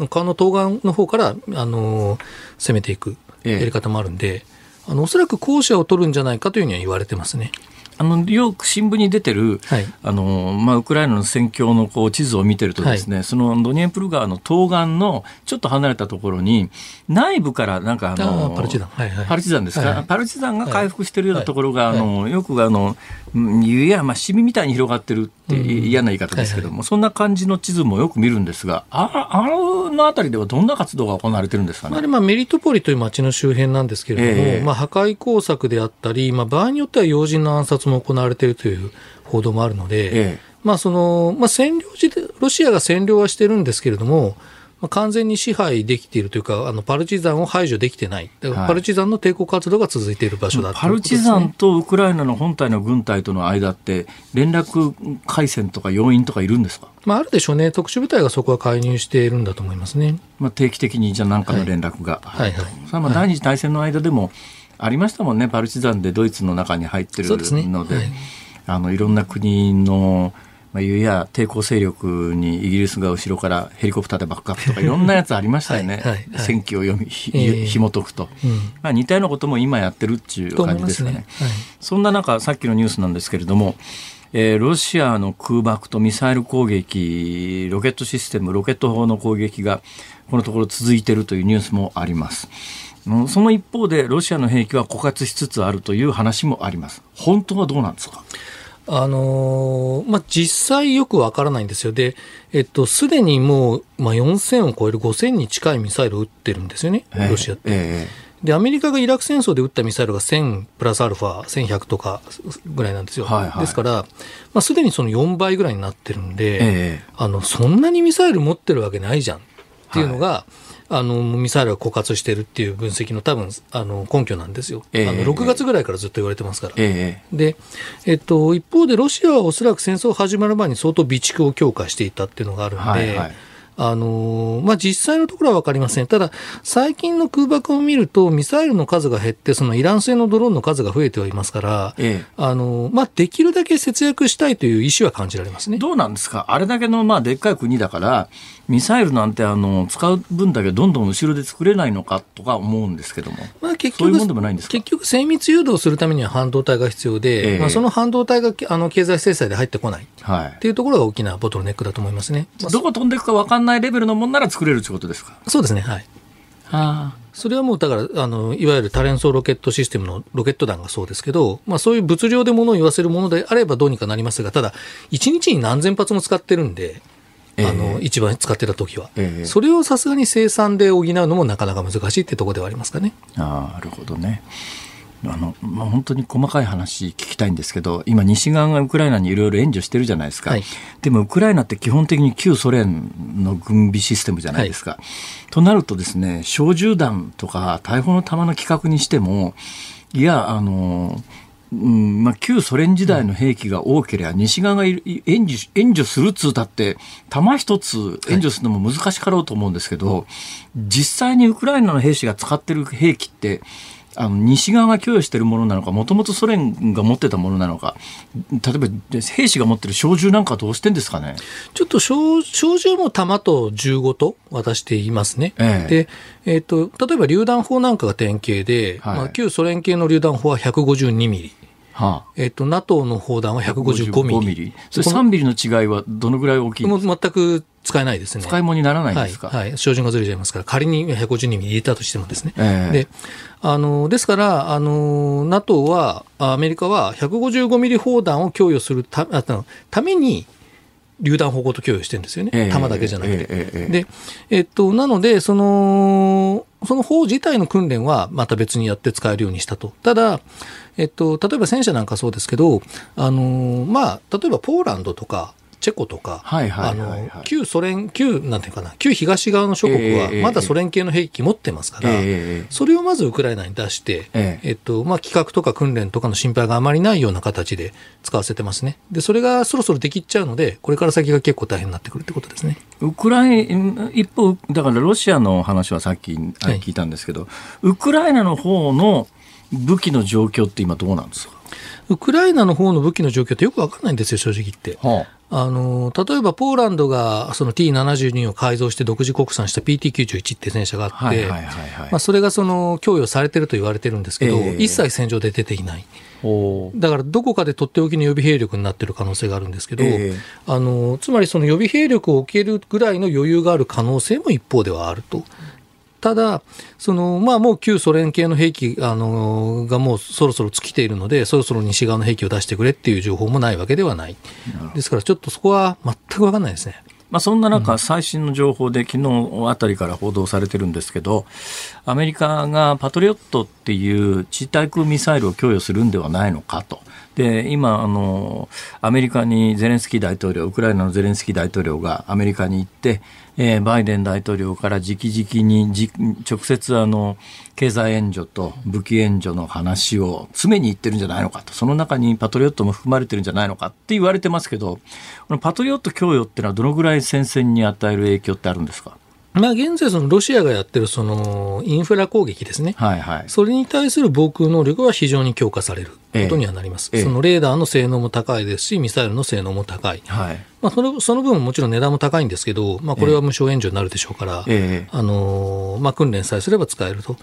川の東岸の方から、あの、攻めていくええ。やり方もあるんで、あの、おそらく後者を取るんじゃないかというふうには言われてますね。あの、よく新聞に出てる、はい。あの、まあ、ウクライナの戦況のこう地図を見てるとですね、そのドニエプル川の東岸のちょっと離れたところに、内部からなんかああの、あパルチザン。はいはい。パルチザンですか、はいはい。パルチザンが回復してるようなところが、はい。あの、よくあの、うんいや、まあ、シミみたいに広がってるってうん。嫌な言い方ですけども、そんな感じの地図もよく見るんですが、あ、あの辺りではどんな活動が行われてるんですかね？あれまあメリトポリという町の周辺なんですけれども、ええ。まあ、破壊工作であったり、まあ、場合によっては要人の暗殺も行われているという報道もあるので、ええ。まあそのまあ、占領時でロシアが占領はしてるんですけれども、まあ、完全に支配できているというか、あのパルチザンを排除できてない、だからはい。パルチザンの抵抗活動が続いている場所だといパルチザンとウクライナの本体の軍隊との間って、連絡回線とか要員とかいるんですか？まあ、あるでしょうね、特殊部隊がそこは介入しているんだと思いますね。まあ、定期的にじゃあ何かの連絡が。はいはい。はいまあ第二次大戦の間でもありましたもんね、パルチザンでドイツの中に入ってるそうですね。ので、はい。あのいろんな国の、まあ、いうや抵抗勢力にイギリスが後ろからヘリコプターでバックアップとかいろんなやつありましたよね、はい戦記を読み、ひええ紐解くと、うんまあ、似たようなことも今やってるっていう感じですかね。。はいそんな中、さっきのニュースなんですけれども、えーロシアの空爆とミサイル攻撃、ロケットシステム、ロケット砲の攻撃がこのところ続いているというニュースもあります。うんその一方で、ロシアの兵器は枯渇しつつあるという話もあります。本当はどうなんですか？あのーまあ、実際よくわからないんですよ。で、えっと、すでにもう、まあ、4000を超える5000に近いミサイルを撃ってるんですよね、ロシアって。えで、アメリカがイラク戦争で撃ったミサイルが1000プラスアルファ、1100とかぐらいなんですよ。はいはいですから、まあ、すでにその4倍ぐらいになってるんで、ええあの、そんなにミサイル持ってるわけないじゃんっていうのが、あの、ミサイルが枯渇してるっていう分析の多分、あの、根拠なんですよ。ええあの、6月ぐらいからずっと言われてますから。ええで、えっと、一方でロシアはおそらく戦争始まる前に相当備蓄を強化していたっていうのがあるんで、はいはいあのーまあ、実際のところは分かりません。ただ、最近の空爆を見ると、ミサイルの数が減って、そのイラン製のドローンの数が増えてはいますから、ええあのーまあ、できるだけ節約したいという意思は感じられますね。どうなんですか？あれだけのまあでっかい国だから、ミサイルなんてあの使う分だけどんどん後ろで作れないのかとか思うんですけども。まあ、結局そういうもんでもないんですか？結局、精密誘導するためには半導体が必要で、ええまあ、その半導体があの経済制裁で入ってこないっはい。ていうところが大きなボトルネックだと思いますね。まあどこ飛んでいくか分かんないレベルのもんなら作れるってことですか？そうですね。はい。あそれはもうだから、あの、いわゆる多連装ロケットシステムのロケット弾がそうですけど、まあそういう物量で物を言わせるものであればどうにかなりますが、ただ、1日に何千発も使ってるんで、ええあの、一番使ってた時は。ええそれをさすがに生産で補うのもなかなか難しいってところではありますかね。ああなるほどね。あのまあ、本当に細かい話聞きたいんですけど、今、西側がウクライナにいろいろ援助してるじゃないですか、はいでもウクライナって基本的に旧ソ連の軍備システムじゃないですか。となるとですね、小銃弾とか大砲の弾の規格にしても、いや、あの、うんまあ、旧ソ連時代の兵器が多ければ、西側が援助援助するっつうたって、弾一つ援助するのも難しかろうと思うんですけど、実際にウクライナの兵士が使ってる兵器って、あの西側が供与しているものなのか、もともとソ連が持ってたものなのか、例えば兵士が持ってる小銃なんかどうしてんですかね？ちょっと小小銃も弾と銃ごと渡していますね。ええで、えっ、と、例えば榴弾砲なんかが典型で、はいまあ、旧ソ連系の榴弾砲は152ミリ。はあ、えっ、と、NATO の砲弾は155ミリ。それ3ミリの違いはどのぐらい大きいんもうですか？全く使えないですね。使い物にならないですか、はい。照準がずれちゃいますから、仮に152ミリ入れたとしてもですね。ええで、あの、ですから、あの、NATO は、あアメリカは155ミリ砲弾を供与するたあたために、榴弾砲ごと供与してるんですよね。ええ弾だけじゃなくて。ええええええで、えっと、なので、その、その砲自体の訓練はまた別にやって使えるようにしたと。ただ、えっと、例えば戦車なんかそうですけど、あの、まあ、例えばポーランドとか、チェコとか、はいはいあはいはい。の、旧ソ連、旧、なんていうかな、旧東側の諸国はええまだソ連系の兵器持ってますから、ええそれをまずウクライナに出して、ええ。えっと、まあ、企画とか訓練とかの心配があまりないような形で使わせてますね。で、それがそろそろできっちゃうので、これから先が結構大変になってくるってことですね。ウクライナ、一方、だからロシアの話はさっきあはい。聞いたんですけど、ウクライナの方の武器の状況って今どうなんですか？ウクライナの方の武器の状況ってよくわかんないんですよ、正直言って。はあの、例えばポーランドがその T72 を改造して独自国産した PT91 って戦車があって、まあ、それがその供与されてると言われてるんですけど、ええ一切戦場で出ていない。おだからどこかでとっておきの予備兵力になってる可能性があるんですけど、ええあのつまりその予備兵力を置けるぐらいの余裕がある可能性も一方ではあると。ただ、そのまあ、もう旧ソ連系の兵器あのがもうそろそろ尽きているので、そろそろ西側の兵器を出してくれっていう情報もないわけではない。ですから、ちょっとそこは全く分かんないですね。まあ、そんな中、最新の情報で昨日あたりから報道されてるんですけど、アメリカがパトリオットっていう地対空ミサイルを供与するんではないのかと。で、今、あの、アメリカにゼレンスキー大統領、ウクライナのゼレンスキー大統領がアメリカに行って、えーバイデン大統領から直々にじ直接あの経済援助と武器援助の話を常に行ってるんじゃないのかと。その中にパトリオットも含まれてるんじゃないのかって言われてますけどこのパトリオット供与ってのはどのぐらい戦線に与える影響ってあるんですか？まあ、現在、そのロシアがやってるそのインフラ攻撃ですね。はいはいそれに対する防空能力は非常に強化されることにはなります。ええそのレーダーの性能も高いですし、ミサイルの性能も高い。はいまあ、そのその分もちろん値段も高いんですけど、まあ、これは無償援助になるでしょうから、ええあのーまあ、訓練さえすれば使えると。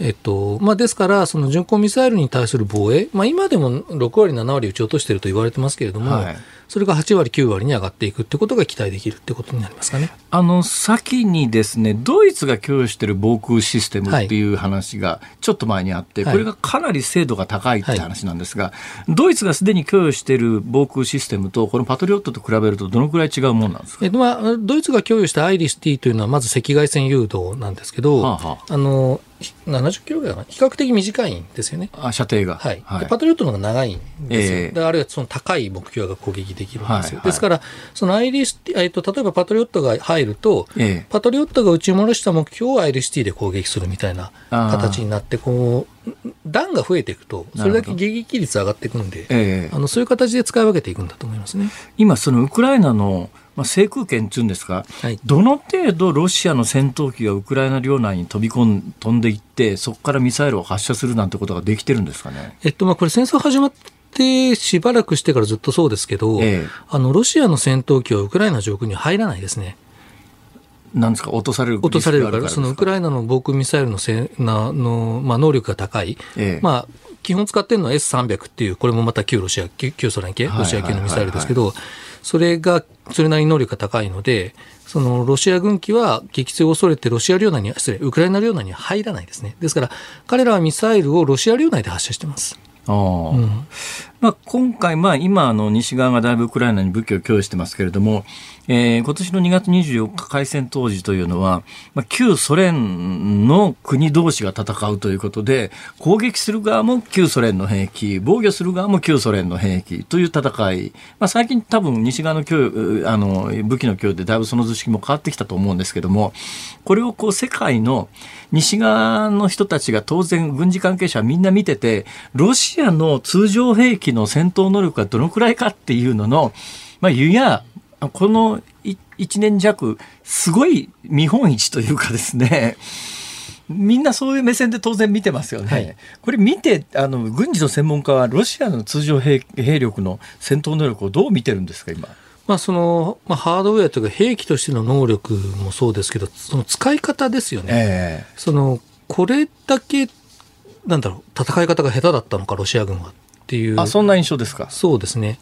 えっとまあ、ですから、その巡航ミサイルに対する防衛、まあ、今でも6割、7割撃ち落としていると言われてますけれども、はいそれが8割、9割に上がっていくってことが期待できるってことになりますかね。あの先にですねドイツが供与している防空システムっていう話がちょっと前にあって、はいこれがかなり精度が高いって話なんですが、ドイツがすでに供与している防空システムとこのパトリオットと比べるとどのくらい違うもんなんですか？えっとまあ、ドイツが供与したアイリス T というのはまず赤外線誘導なんですけど、はあはあの70キロぐらいかな？比較的短いんですよね。あ射程が。はい。でパトリオットの方が長いんですよ。ええであるいはその高い目標が攻撃できるんですよ。はいはいですから、そのアイリスティ、えっと、例えばパトリオットが入ると、ええパトリオットが撃ち戻した目標をアイリスティで攻撃するみたいな形になって、こう、弾が増えていくと、それだけ迎撃率上がっていくんで、ええあのそういう形で使い分けていくんだと思いますね。今、そのウクライナの、まあ、制空権っていうんですか、はいどの程度ロシアの戦闘機がウクライナ領内に飛び込ん飛んでいって、そこからミサイルを発射するなんてことができてるんですかね？えっと、まあ、これ戦争始まってしばらくしてからずっとそうですけど、ええ。あの、ロシアの戦闘機はウクライナ上空には入らないですね。なんですか、落とされる落とされる。から、そのウクライナの防空ミサイルのせなの、まあ、能力が高い、ええ。まあ、基本使ってるのは S300 っていう、これもまた旧ロシア、旧旧ソ連系、はいロシア系のミサイルですけど、それが、それなりに能力が高いので、そのロシア軍機は撃墜を恐れてロシア領内に、失礼、ウクライナ領内には入らないですね。ですから、彼らはミサイルをロシア領内で発射してます。ああうんまあ、今回、まあ、今あの西側がだいぶウクライナに武器を供与してますけれども、えー今年の2月24日開戦当時というのは、まあ、旧ソ連の国同士が戦うということで攻撃する側も旧ソ連の兵器防御する側も旧ソ連の兵器という戦い、まあ、最近多分西側の供与あの武器の供与でだいぶその図式も変わってきたと思うんですけどもこれをこう世界の西側の人たちが当然軍事関係者はみんな見ててロシアの通常兵器の戦闘能力がどのくらいかっていうのの、まあ、ゆやこの1年弱すごい見本市というかですねみんなそういう目線で当然見てますよね。はいこれ見てあの軍事の専門家はロシアの通常兵兵力の戦闘能力をどう見てるんですか今？まあそのまあ、ハードウェアというか兵器としての能力もそうですけど、その使い方ですよね。えそのこれだけなんだろう戦い方が下手だったのかロシア軍はっていうあそんな印象ですか？そうですね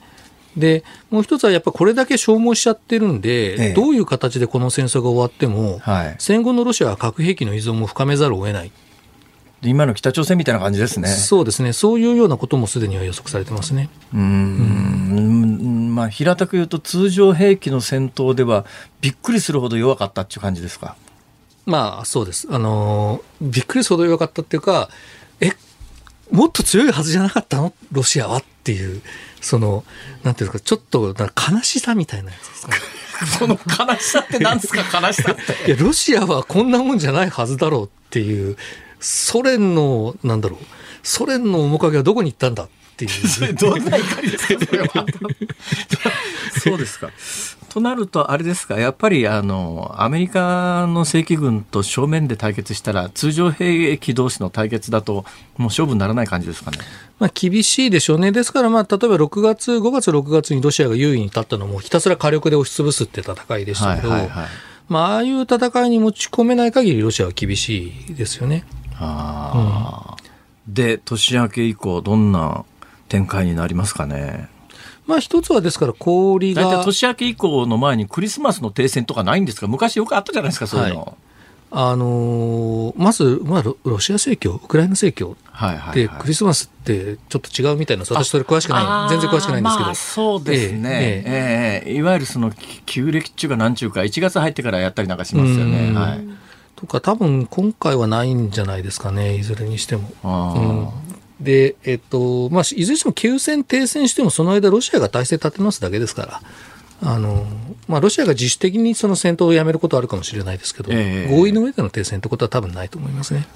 でもう一つはやっぱりこれだけ消耗しちゃってるんで、ええどういう形でこの戦争が終わっても、はい。戦後のロシアは核兵器の依存も深めざるを得ない、今の北朝鮮みたいな感じですね。そうですねそういうようなこともすでには予測されてますね。うーん、まあ、平たく言うと通常兵器の戦闘ではびっくりするほど弱かったっていう感じですか？まあそうです。あのーびっくりするほど弱かったっていうか、え、もっと強いはずじゃなかったの？ロシアはっていう、その、なんていうか、ちょっと悲しさみたいなやつですね。[laughs] その悲しさって何ですか？悲しさって。いや、ロシアはこんなもんじゃないはずだろうっていう、ソ連の、なんだろう、ソ連の面影はどこに行ったんだっていう。[laughs] どんな怒りですかそれは。[laughs] そうですか。となると、あれですか、やっぱりあのアメリカの正規軍と正面で対決したら、通常兵器同士の対決だと、もう勝負にならない感じですかね。まあ厳しいでしょうね。ですからまあ、例えば6月、5月、6月にロシアが優位に立ったのもひたすら火力で押し潰すって戦いでしたけど、はいはいはいまあ、ああいう戦いに持ち込めない限りロシアは厳しいですよね。あーで、年明け以降、どんな展開になりますかね。まあ一つはですから氷大体が、年明け以降の前にクリスマスの停戦とかないんですか？昔よくあったじゃないですか、そういうの。あのーまず、まあロ、ロシア正教、ウクライナ正教はいはい、で、はい。クリスマスってちょっと違うみたいな、私それ詳しくない、全然詳しくないんですけど。まあ、そうですね。えええいわゆるその、旧暦っていうかなんちゅうか、1月入ってからやったりなんかしますよね。うんはい。とか、多分今回はないんじゃないですかね、いずれにしても。うんで、えっと、まあ、いずれにしても休戦、停戦しても、その間ロシアが体制立て直すだけですから、あの、まあ、ロシアが自主的にその戦闘をやめることはあるかもしれないですけど、ええ合意の上での停戦ってことは多分ないと思いますね。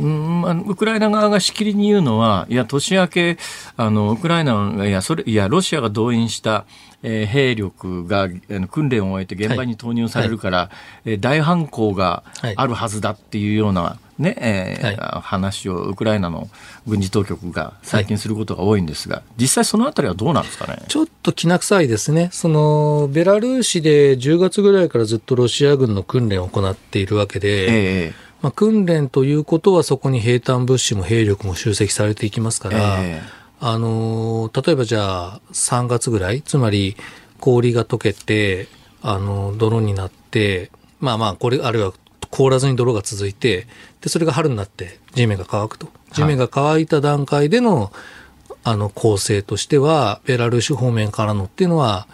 うんまあ、ウクライナ側がしきりに言うのは、いや、年明け、あの、ウクライナが、いや、それ、いや、ロシアが動員した、えー兵力が、訓練を終えて現場に投入されるから、えー大反攻があるはずだっていうような、ね、えー話をウクライナの軍事当局が最近することが多いんですが、実際そのあたりはどうなんですかね？ちょっときな臭いですね。その、ベラルーシで10月ぐらいからずっとロシア軍の訓練を行っているわけで、えまあ、訓練ということはそこに兵隊物資も兵力も集積されていきますから、えあのー例えばじゃあ3月ぐらい、つまり氷が溶けて、あの、泥になって、まあまあ、これ、あるいは凍らずに泥が続いて、で、それが春になって地面が乾くと。地面が乾いた段階での、あの、構成としては、ベラルーシ方面からのっていうのは、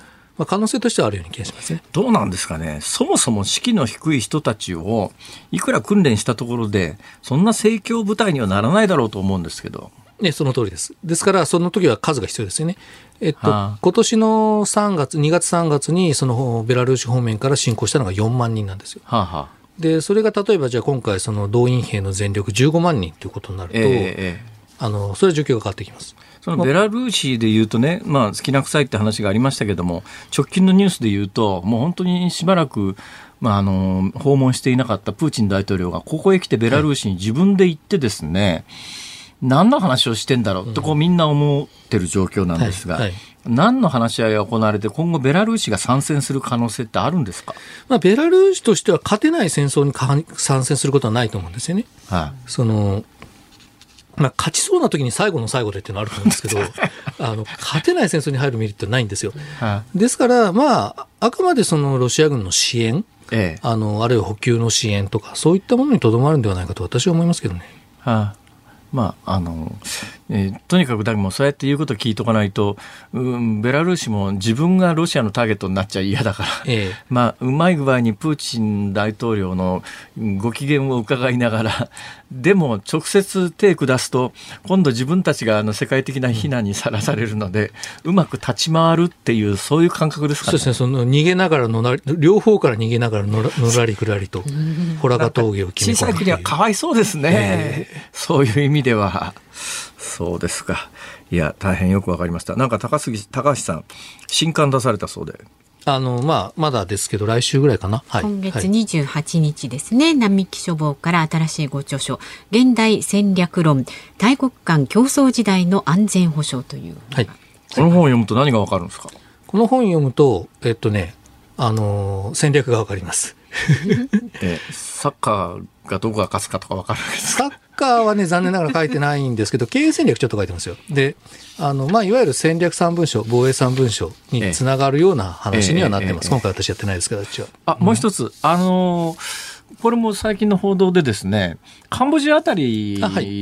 ままあ、可能性としてはあるような気がしますね。どうなんですかね。そもそも士気の低い人たちをいくら訓練したところで、そんな盛況部隊にはならないだろうと思うんですけど。ね、その通りです。ですから、その時は数が必要ですよね。えっと、はあ今年の3月、2月3月に、そのベラルーシ方面から侵攻したのが4万人なんですよ。はあ、はあ、で、それが例えばじゃあ今回、その動員兵の全力15万人ということになると、ええええあの、それは状況が変わってきます。そのベラルーシで言うとね、まあ、好きな臭いって話がありましたけども、直近のニュースで言うと、もう本当にしばらく、まあ、あの、訪問していなかったプーチン大統領が、ここへ来てベラルーシに自分で行ってですね、何の話をしてんだろうってこうみんな思ってる状況なんですが、はいはい。何の話し合いが行われて、今後ベラルーシが参戦する可能性ってあるんですか？まあ、ベラルーシとしては勝てない戦争にか参戦することはないと思うんですよね。はその、まあ、勝ちそうな時に最後の最後でっていうのはあると思うんですけど、[laughs] あの、勝てない戦争に入るメリットはないんですよ。ですから、まあ、あくまでそのロシア軍の支援、い。ええ。あの、あるいは補給の支援とか、そういったものにとどまるんではないかと私は思いますけどね。はあ、まあ、あの、えーとにかくだもそうやって言うことを聞いとかないと、うん、ベラルーシも自分がロシアのターゲットになっちゃ嫌だから、ええ。[laughs] まあ、うまい具合にプーチン大統領のうんご機嫌を伺いながら、[laughs] でも直接手下すと、今度自分たちがあの世界的な非難にさらされるので、うまく立ち回るっていう、そういう感覚ですかね。そうですね、その逃げながらのなり、両方から逃げながらのら [laughs] のらりくらりと、ホラガ峠を決め小さい国はかわいそうですね、そういう意味では。そうですか。いや、大変よくわかりました。なんか高杉、高橋さん、新刊出されたそうで。あの、まあ、まだですけど、来週ぐらいかな。はい。今月はい28日ですね、並木書房から新しいご著書「現代戦略論大国間競争時代の安全保障」というはい。この本を読むと何がわかるんですか？この本読むと、えっとね、あのー戦略がわかります。[laughs] えサッカーがどこが勝つかとかわかるわけですか？はね、残念ながら書いてないんですけど、[laughs] 経営戦略ちょっと書いてますよ。で、あの、まあ、いわゆる戦略三文書、防衛三文書につながるような話にはなってます。ええ今回私やってないですけど、私は。あ、もう一つ、あのーこれも最近の報道でですね、カンボジアあたり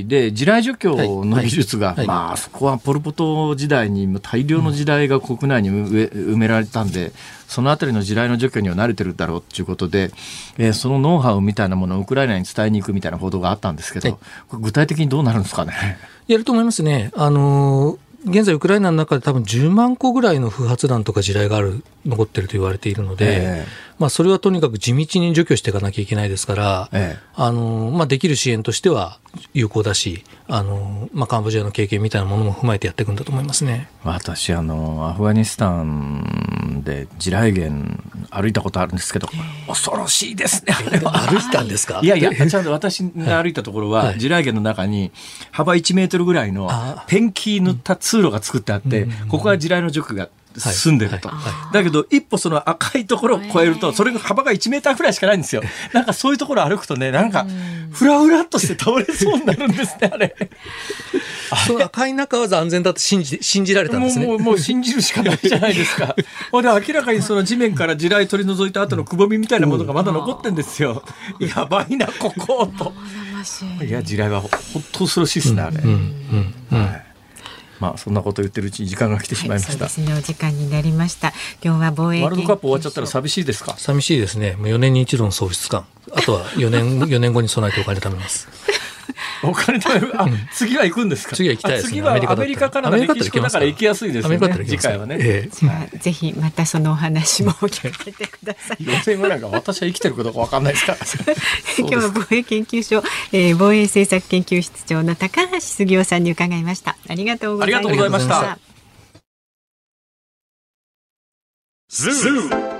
で地雷除去の技術が、まあ、そこはポル・ポト時代に大量の地雷が国内に埋められたんで、そのあたりの地雷の除去には慣れてるだろうということで、えーそのノウハウみたいなものをウクライナに伝えに行くみたいな報道があったんですけど、具体的にどうなるんですかね？やると思いますね。あのー現在ウクライナの中で多分10万個ぐらいの不発弾とか地雷がある、残ってると言われているので、えまあそれはとにかく地道に除去していかなきゃいけないですから、ええ。あのーまあできる支援としては有効だし、あのーまあカンボジアの経験みたいなものも踏まえてやっていくんだと思いますね。私あのアフガニスタンで地雷原歩いたことあるんですけど恐ろしいですね。歩いたんですか？いやいやちゃんと私が歩いたところは、はい。地雷原の中に幅1メートルぐらいのあペンキ塗った通路が作ってあって、ここは地雷の除去が進んでると、だけど一歩その赤いところを越えるとそれが幅が1メーターぐらいしかないんですよ。[laughs] なんかそういうところ歩くとねなんかふらふらっとして倒れそうになるんですねあれ。[laughs] その赤い中は安全だと信じ信じられたんですね。もうもうもう信じるしかないじゃないですか。ほんで明らかにその地面から地雷取り除いた後のくぼみみたいなものがまだ残ってんですよ。やばいなここと。い。や地雷はほ本当恐ろしいですねあれ。うん。うん。うん。はいまあそんなこと言ってるうちに時間が来てしまいました。そうですねお時間になりました今日は防衛ワールドカップ終わっちゃったら寂しいですか？寂しいですね。もう4年に一度の喪失感。あとは4年、4年後に備えてお金貯めます。お金貯める。あ、次は行くんですか？次は行きたいですね。あ次はアメリカからのメキシコだから行きやすいですよね次回はね。ええじゃあぜひまたそのお話も聞かせてください4年後なんか私は生きてるかどうかわかんないですから。[laughs] 今日は防衛研究所、えー防衛政策研究室長の高橋杉雄さんに伺いました。ありがとうございました。ありがとうございました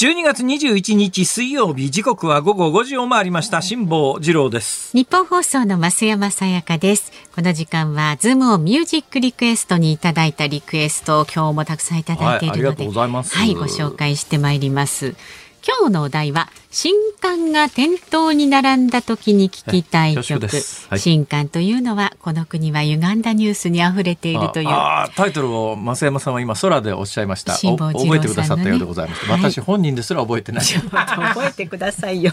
12月21日水曜日時刻は午後5時を回りました辛坊治郎です。日本放送の増山さやかです。この時間はズームをミュージックリクエストにいただいたリクエストを今日もたくさんいただいているので、はい、はい、ご紹介してまいります今日のお題は新刊が店頭に並んだ時に聞きたい曲、はい、新刊というのはこの国は歪んだニュースに溢れているという。タイトルを増山さんは今空でおっしゃいました、ね、覚えてくださったようでございます、はい、私本人ですら覚えてない。[laughs] 覚えてくださいよ、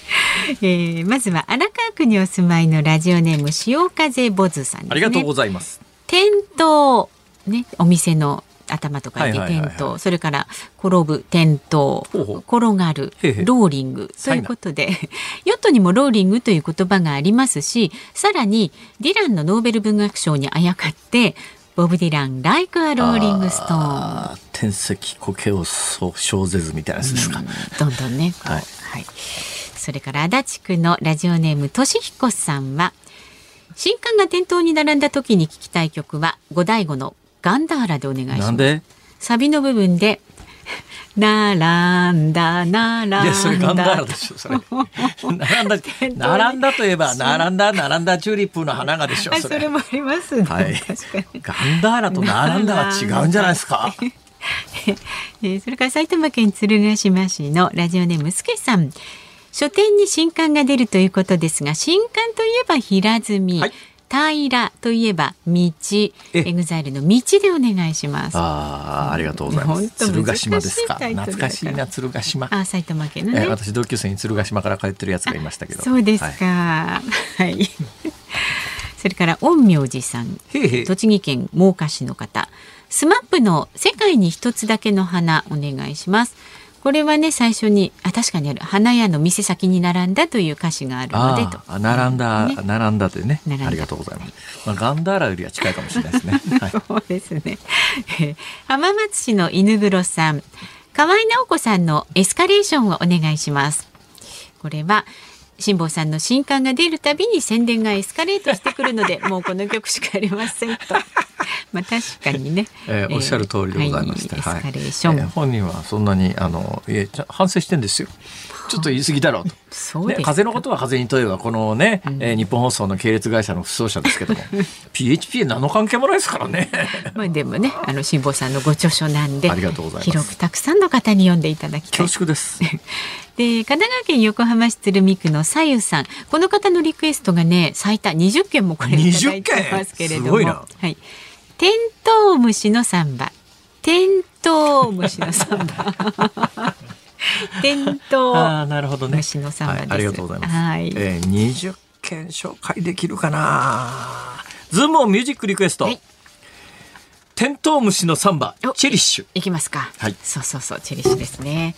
[laughs] えー、まずは荒川区にお住まいのラジオネーム潮風ボズさん、ね、ありがとうございます。店頭ねお店の頭とかで転倒、それから転ぶ転倒転がるローリングということで、[laughs] ヨットにもローリングという言葉がありますしさらにディランのノーベル文学賞にあやかってボブ・ディラン「Like a Rolling Stone」天石苔を小ぜずみたいなやつですか、どんどんねはい、はい、それから足立区のラジオネームとしひこさんは新刊が店頭に並んだ時に聞きたい曲は五醍醐のガンダーラでお願いします。サビの部分で [laughs] 並んだ並んだ。いやそれガンダーラでしょそれ。[laughs] 並んだ並んだといえば並んだ並んだチューリップの花がでしょそれ。それもありますね、はい、ガンダーラと並んだは違うんじゃないですか？[laughs] えそれから埼玉県鶴ヶ島市のラジオネームすけさん。書店に新刊が出るということですが新刊といえば平積み、はい平といえば道。エグザイルの道でお願いします。ああありがとうございます。鶴ヶ島ですか。懐かしいな鶴ヶ島。あ埼玉県のね、私同級生に鶴ヶ島から通ってるやつがいましたけど。そうですか。はい、はい、[laughs] それから陰陽師さん。栃木県真岡市の方。スマップの世界に一つだけの花お願いしますこれはね最初にあ確かにある。花屋の店先に並んだという歌詞があるのでと。あ並んだ、ね、並んだというね。ありがとうございます、まあ、ガンダーラよりは近いかもしれないですね、[laughs] はい、そうですね。[laughs] 浜松市の犬黒さん。河合直子さんのエスカレーションをお願いします。これは辛坊さんの新刊が出るたびに宣伝がエスカレートしてくるので [laughs] もうこの曲しかありませんと。[laughs] まあ確かにね、えー、おっしゃる通りでございまして、はい、エスカレーション、はいえー、本人はそんなにあのいえ反省してんですよちょっと言い過ぎだろうと。[laughs] そうね、風のことは風に問えばこのね、うん、えー、日本放送の系列会社の不走者ですけども [laughs] PHP 何の関係もないですからね。まあでもねあの辛坊さんのご著書なんでありがとうございます。広くたくさんの方に読んでいただきたい。恐縮です。[laughs] で神奈川県横浜市鶴見区のさゆさん。この方のリクエストがね最多20件もこれいただいてますけれども。はい。テントウムシのサンバ。テントウムシのサンバテントウムシのサンバです、はい、ありがとうございます、はい。えー、20件紹介できるかな？ズームミュージックリクエスト、はい。テントウムシのサンバチェリッシュ。いきますか。はい。そうそうそうチェリッシュですね。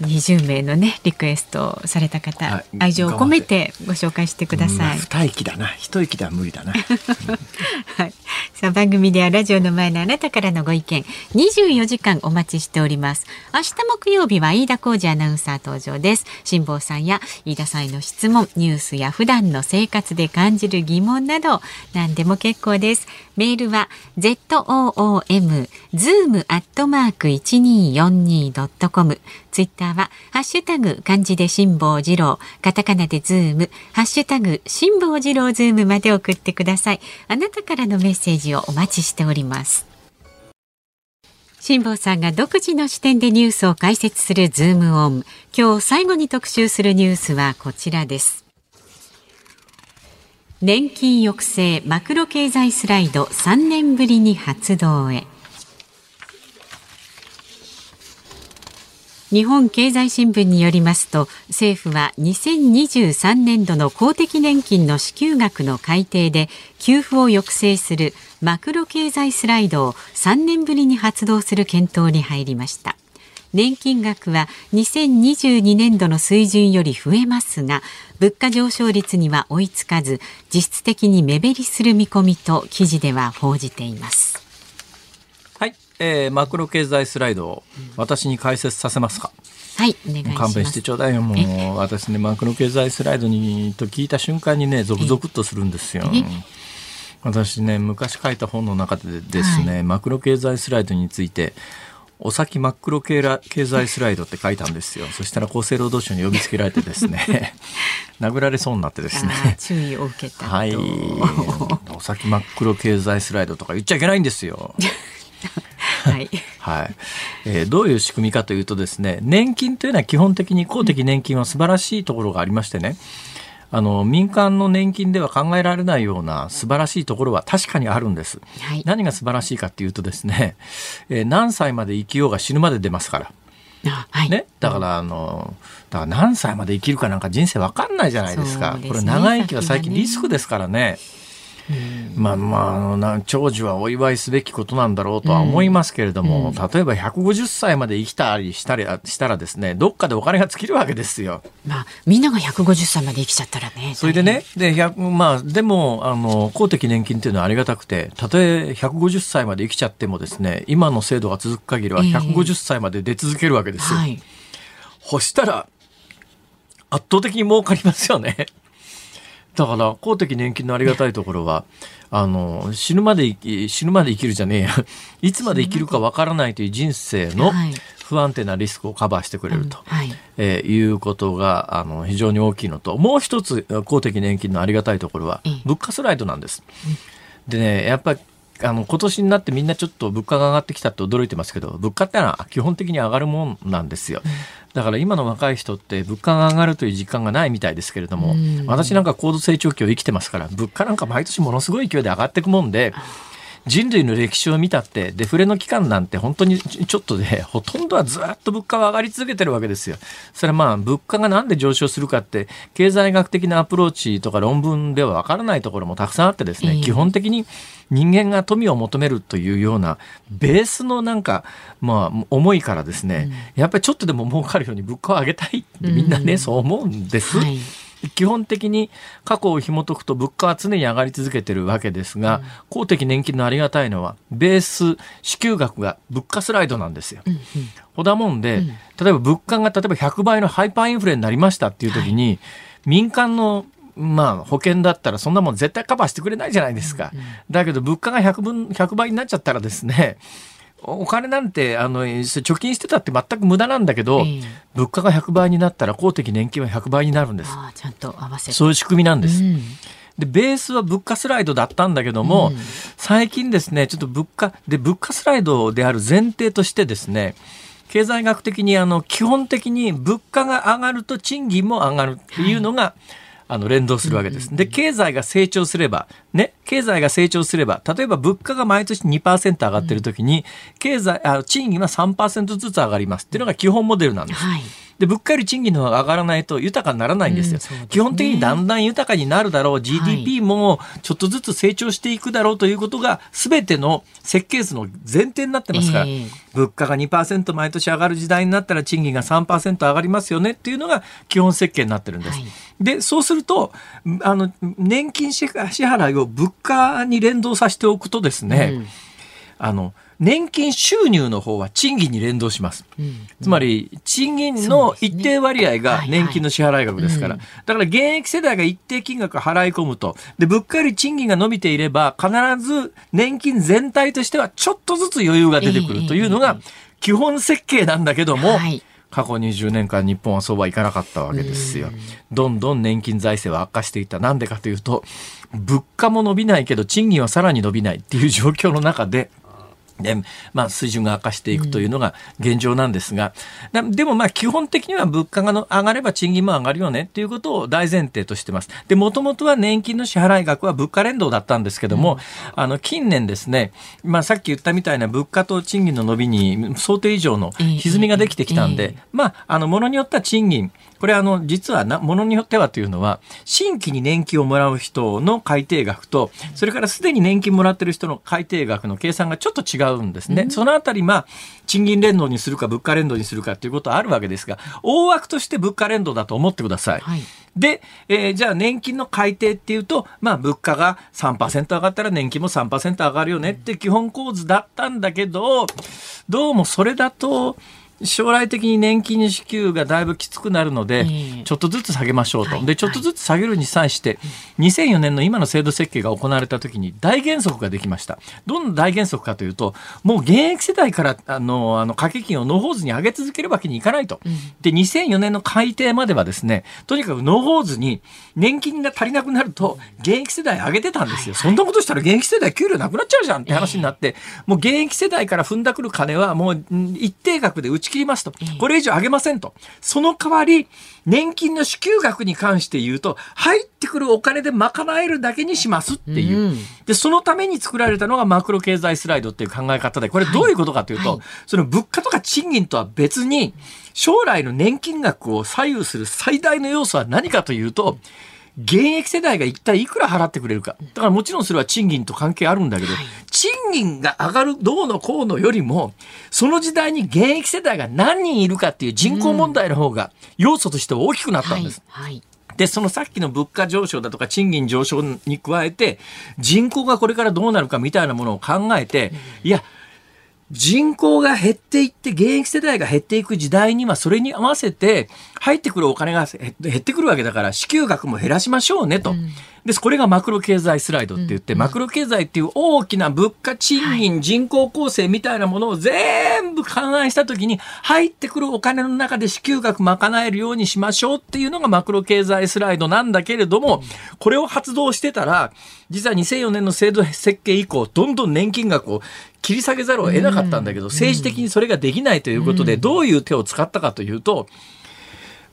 20名のねリクエストされた方、はい、愛情を込めてご紹介してください。二息だな。一息では無理だな。[laughs] はい。[laughs] さあ番組ではラジオの前のあなたからのご意見24時間お待ちしております。明日木曜日は飯田浩二アナウンサー登場です。辛坊さんや飯田さんへの質問、ニュースや普段の生活で感じる疑問など何でも結構です。メールは z o o m zoom アットマーク一二四二ドットコム。ツイッターは、ハッシュタグ、漢字で辛坊治郎、カタカナでズーム、ハッシュタグ、辛坊治郎ズームまで送ってください。あなたからのメッセージをお待ちしております。辛坊さんが独自の視点でニュースを解説するズームオン。今日最後に特集するニュースはこちらです。年金抑制マクロ経済スライド3年ぶりに発動へ。日本経済新聞によりますと政府は2023年度の公的年金の支給額の改定で給付を抑制するマクロ経済スライドを3年ぶりに発動する検討に入りました。年金額は2022年度の水準より増えますが物価上昇率には追いつかず実質的に目減りする見込みと記事では報じています、えー、マクロ経済スライドを私に解説させますか、はい、お願いします。勘弁してちょうだいよ、もう。私ね、マクロ経済スライドにと聞いた瞬間にね、ゾクゾクっとするんですよ。私ね、昔書いた本の中でですね、はい、マクロ経済スライドについて、お先真っ黒経済スライドって書いたんですよ。そしたら厚生労働省に呼びつけられてですね、[laughs] 殴られそうになってですね。注意を受けた。はい。お先真っ黒経済スライドとか言っちゃいけないんですよ。[laughs] はい。[laughs] はい。えー、どういう仕組みかというとですね、年金というのは基本的に公的年金は素晴らしいところがありましてね、あの民間の年金では考えられないような素晴らしいところは確かにあるんです。はい、何が素晴らしいかっていうとですね、えー、何歳まで生きようが死ぬまで出ますから。はい、ね、だからあのだから何歳まで生きるかなんか人生わかんないじゃないですか。すね、これ長生きは最近リスクですからね。まあまあ長寿はお祝いすべきことなんだろうとは思いますけれども、うん、例えば150歳まで生きたりしたりしたらですねどっかでお金が尽きるわけですよ。まあみんなが150歳まで生きちゃったらね。それでねでまあでもあの公的年金っていうのはありがたくてたとえ150歳まで生きちゃってもですね今の制度が続く限りは150歳まで出続けるわけですよ。えーはい、そしたら圧倒的に儲かりますよね。だから公的年金のありがたいところは [laughs] あの死ぬまで死ぬまで生きるじゃねえや。[laughs] いつまで生きるかわからないという人生の不安定なリスクをカバーしてくれると、はい。えー、いうことがあの非常に大きいのともう一つ公的年金のありがたいところは物価スライドなんです。でねやっぱりあの今年になってみんなちょっと物価が上がってきたって驚いてますけど物価ってのは基本的に上がるもんなんですよ。だから今の若い人って物価が上がるという実感がないみたいですけれども、私なんか高度成長期を生きてますから物価なんか毎年ものすごい勢いで上がっていくもんで。人類の歴史を見たってデフレの期間なんて本当にちょっとでほとんどはずっと物価は上がり続けてるわけですよ。それはまあ物価がなんで上昇するかって経済学的なアプローチとか論文ではわからないところもたくさんあってですね、基本的に人間が富を求めるというようなベースのなんかまあ思いからですね、やっぱりちょっとでも儲かるように物価を上げたいってみんなね、そう思うんです。はい基本的に過去を紐解くと物価は常に上がり続けてるわけですが、うん、公的年金のありがたいのは、ベース支給額が物価スライドなんですよ。うんうん、ほだもんで、うん、例えば物価が例えば100倍のハイパーインフレになりましたっていう時に、はい、民間のまあ、保険だったらそんなもん絶対カバーしてくれないじゃないですか。だけど物価が100分、100倍になっちゃったらですね、お金なんてあの貯金してたって全く無駄なんだけど、えー、物価が100倍になったら公的年金は100倍になるんです。あちゃんと合わせそういう仕組みなんです。うん。で、ベースは物価スライドだったんだけども、うん、最近ですね、ちょっと物価、で、物価スライドである前提としてですね、経済学的にあの、基本的に物価が上がると賃金も上がるっていうのが、はいあの連動するわけです。で、経済が成長すれば、ね、経済が成長すれば、例えば物価が毎年2%上がってるときに、経済、あ賃金は3%ずつ上がりますっていうのが基本モデルなんです。はいで、物価より賃金の方が上がらないと豊かにならないんですよ。うんすね、基本的にだんだん豊かになるだろう、GDP もちょっとずつ成長していくだろうということが、すべての設計図の前提になってますから、えー、物価が2%毎年上がる時代になったら賃金が3%上がりますよねっていうのが基本設計になってるんです。はい、で、そうすると、あの、年金支払いを物価に連動させておくとですね、うん、あの、年金収入の方は賃金に連動します。うん、つまり、賃金の一定割合が年金の支払い額ですから。だから現役世代が一定金額払い込むと。で、物価より賃金が伸びていれば、必ず年金全体としてはちょっとずつ余裕が出てくるというのが基本設計なんだけども、過去20年間日本はそうはいかなかったわけですよ。どんどん年金財政は悪化していった。なんでかというと、物価も伸びないけど賃金はさらに伸びないっていう状況の中で、で、まあ、水準が悪化していくというのが現状なんですが、うん、でもまあ、基本的には物価がの上がれば賃金も上がるよねっていうことを大前提としてます。で、もともとは年金の支払い額は物価連動だったんですけども、うん、あの、近年ですね、まあ、さっき言ったみたいな物価と賃金の伸びに想定以上の歪みができてきたんで、まあ、あの、ものによっては賃金、これあの、実はな、ものによってはというのは、新規に年金をもらう人の改定額と、それからすでに年金もらってる人の改定額の計算がちょっと違うんですね。うん、そのあたり、まあ、賃金連動にするか物価連動にするかということはあるわけですが、大枠として物価連動だと思ってください。はい、で、えー、じゃあ年金の改定っていうと、まあ物価が3%上がったら年金も3%上がるよねって基本構図だったんだけど、どうもそれだと、将来的に年金支給がだいぶきつくなるので、ちょっとずつ下げましょうと。で、ちょっとずつ下げるに際して、2004年の今の制度設計が行われた時に大原則ができました。どんな大原則かというと、もう現役世代からあの、あの、掛け金をノーホーズに上げ続けるわけにいかないと。で、2004年の改定まではですね、とにかくノーホーズに年金が足りなくなると、現役世代上げてたんですよ。そんなことしたら現役世代給料なくなっちゃうじゃんって話になって、もう現役世代から踏んだくる金はもう一定額で打ち切りますと。これ以上上げませんと。その代わり、年金の支給額に関して言うと、入ってくるお金で賄えるだけにしますっていう。で、そのために作られたのがマクロ経済スライドっていう考え方で、これどういうことかというと、はいはい、その物価とか賃金とは別に、将来の年金額を左右する最大の要素は何かというと、現役世代が一体いくら払ってくれるか。だからもちろんそれは賃金と関係あるんだけど、はい、賃金が上がるどうのこうのよりも、その時代に現役世代が何人いるかっていう人口問題の方が要素としては大きくなったんです。はい。はい。で、そのさっきの物価上昇だとか賃金上昇に加えて、人口がこれからどうなるかみたいなものを考えて、いや、人口が減っていって、現役世代が減っていく時代には、それに合わせて、入ってくるお金が減ってくるわけだから、支給額も減らしましょうねと。うん。で、これがマクロ経済スライドって言って、うん、マクロ経済っていう大きな物価、賃金、人口構成みたいなものを全部勘案したときに、入ってくるお金の中で支給額賄えるようにしましょうっていうのがマクロ経済スライドなんだけれども、これを発動してたら、実は2004年の制度設計以降、どんどん年金額を切り下げざるを得なかったんだけど、政治的にそれができないということで、どういう手を使ったかというと、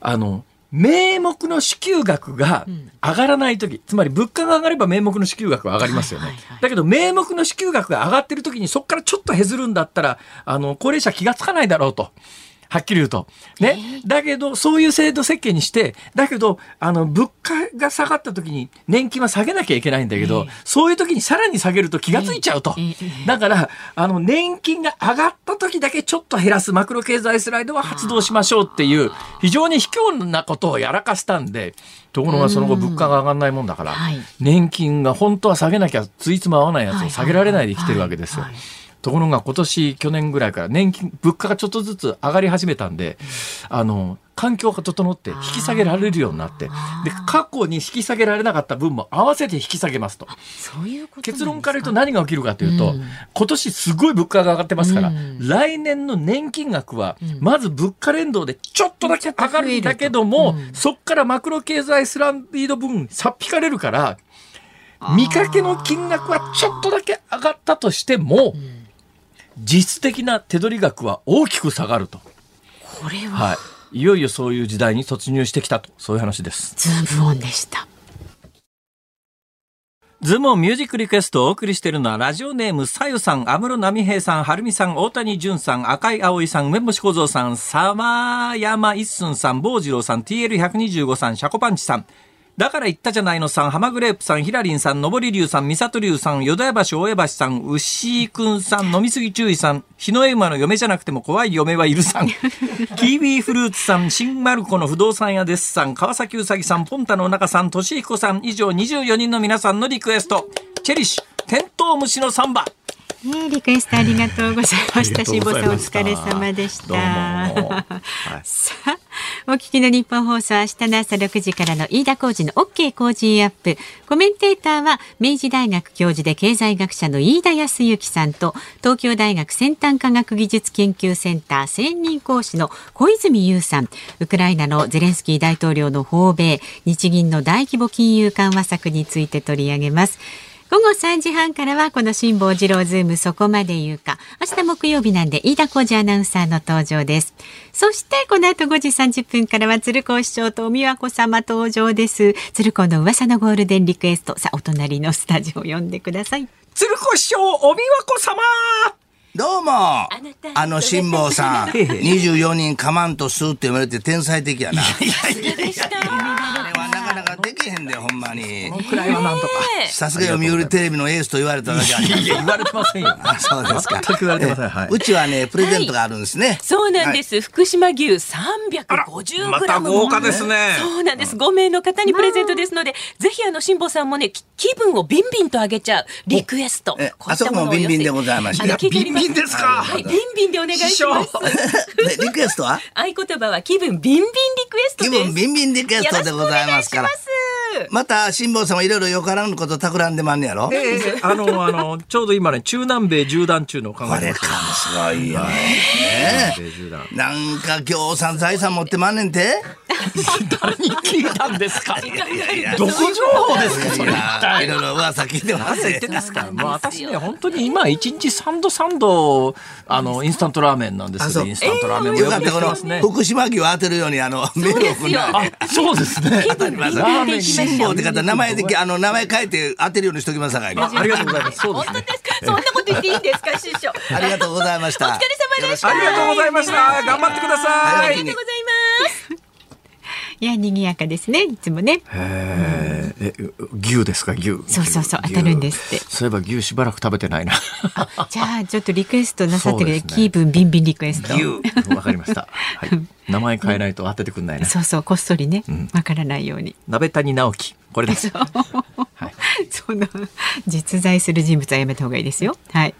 あの、名目の支給額が上がらない時、うん、つまり物価が上がれば名目の支給額は上がりますよね。だけど名目の支給額が上がってる時にそこからちょっと減るんだったら、あの、高齢者気がつかないだろうと。はっきり言うと。ね。だけど、そういう制度設計にして、だけど、あの、物価が下がった時に年金は下げなきゃいけないんだけど、そういう時にさらに下げると気がついちゃうと。だから、あの、年金が上がった時だけちょっと減らすマクロ経済スライドは発動しましょうっていう、非常に卑怯なことをやらかしたんで、ところがその後物価が上がらないもんだから、年金が本当は下げなきゃついつま合わないやつを下げられないで生きてるわけですよ。ところが今年、去年ぐらいから年金、物価がちょっとずつ上がり始めたんで、あの、環境が整って引き下げられるようになって、で、過去に引き下げられなかった分も合わせて引き下げますと。そういうこと結論から言うと何が起きるかというと、うん、今年すごい物価が上がってますから、うん、来年の年金額は、まず物価連動でちょっとだけ上がるんだけども、うん、そっからマクロ経済スランビード分、さっ引かれるから、見かけの金額はちょっとだけ上がったとしても、実質的な手取り額は大きく下がると。これは、はい、いよいよそういう時代に突入してきたと、そういう話です。ズームオンでした。ズームオンミュージックリクエストをお送りしているのは、ラジオネーム、さゆさん、安室奈美平さん、はるみさん、大谷淳さん、赤井葵さん、梅干し小僧さん、沢山一寸さん、坊次郎さん、TL125 さん、シャコパンチさん、だから言ったじゃないのさん、浜グレープさん、ひらりんさん、のぼりりゅうさん、みさとりゅうさん、よだや橋、大江橋さん、牛くんさん、飲みすぎ注意さん、日の絵馬の嫁じゃなくても怖い嫁はいるさん、[laughs] キーウィーフルーツさん、新丸子の不動産屋ですさん、川崎うさぎさん、ポンタの中さん、としひこさん、以上24人の皆さんのリクエスト、チェリッシュ、テントウムシのサンバ。ね、リクエストありがとうございました。[laughs] しぼさんお疲れ様でした。はい、[laughs] さあ、お聞きの日本放送明日の朝6時からの飯田浩二の OK Cozy Up。コメンテーターは明治大学教授で経済学者の飯田康之さんと東京大学先端科学技術研究センター専任講師の小泉悠さん。ウクライナのゼレンスキー大統領の訪米、日銀の大規模金融緩和策について取り上げます。午後3時半からはこの辛坊治郎ズームそこまで言うか。明日木曜日なんで飯田浩二アナウンサーの登場です。そしてこの後5時30分からは鶴子師匠とお美和子様登場です。鶴子の噂のゴールデンリクエスト。さあ、お隣のスタジオ呼んでください。鶴子師匠、お美和子様どうもあの辛坊さん [laughs] 24人かまんとすって言われて天才的やなあれ [laughs] はなかなかできへんでほんまにくらいはなんとか。さすが読売テレビのエースと言われただけありますいや、言われてませんよ。あそうですか全く言われてません。はいうちはねプレゼントがあるんですね、そうなんです。福島牛350まグラム。た豪華ですね。そうなんです。5名の方にプレゼントですので、ぜひあの辛坊さんもね、き気分をビンビンと上げちゃうリクエスト。あそこもビンビンでございましてあの聞いておりますビンビンですか？はい、ビンビンでお願いします。でリクエストは？[laughs] 合言葉は気分ビンビンリクエスト気です。分ビンビンリクエストでございますから。お願いしまた辛坊さんもいろいろよからぬこと企んでまんねやろ、ええ。あの、[laughs] あの、ちょうど今ね、中南米縦断中のを考こえれかすごいよね。なんか今日さん財産持ってまんねんて？誰に聞いたんですか？いやいやどこ情報ですかそれ。いやいろいろ噂聞いてます何言ってんですか？もう私ね、本当に今一日三度三度、あの、インスタントラーメンなんですけど、インスタントラーメンもよかった。福島牛を当てるようにあのメールを送るあ、そうですね。当たりますラーメンに辛抱って方名前であの名前変えて当てるようにしときますあありがとうございます。本当ですか？そんなこと言っていいんですか、[laughs] 師匠。ありがとうございましたお疲れ様でした。ありがとうございました。頑張ってくださいありがとうございます。いや、賑やかですね。いつもね。えーえ、牛ですか、牛。そうそうそう牛当たるんですってそういえば牛しばらく食べてないな。じゃあ、ちょっとリクエストなさってる、[laughs] ね気分ビンビンリクエスト。牛。わかりました。はい。名前変えないと当ててくんないな。そうそう、こっそりね、わからないように。鍋谷直樹。これです。はい。[laughs] その実在する人物はやめた方がいいですよ。はい。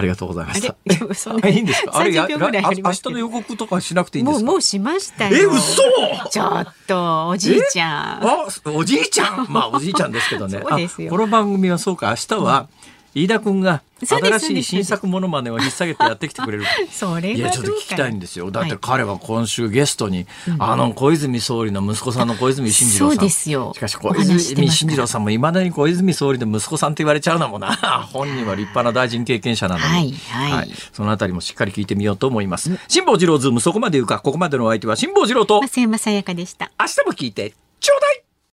ありがとうございました。[laughs] いいんですか？あれや、30秒ぐらいありあ明日の予告とかしなくていいんでもうすか？もうしましたよ。え、嘘。ちょっとおじいちゃん。あ、おじいちゃん？まあ、おじいちゃんですけどね。[laughs] そうですよあこの番組はそうか、明日は。飯田君が新しい新作ものまねを引っ提げてやってきてくれる。[laughs] それいやちょっと聞きたいんですよ。だってはい彼は今週ゲストに、あの小泉総理の息子さんの小泉進次郎さん。そうですよしかし小泉進次郎さんもいまだに小泉総理の息子さんって言われちゃうのもな。本人は立派な大臣経験者なのに。はいはいそのあたりもしっかり聞いてみようと思います。辛坊治郎ズームそこまで言うか、ここまでのお相手は辛坊治郎と、増山さやかでした。明日も聞いて。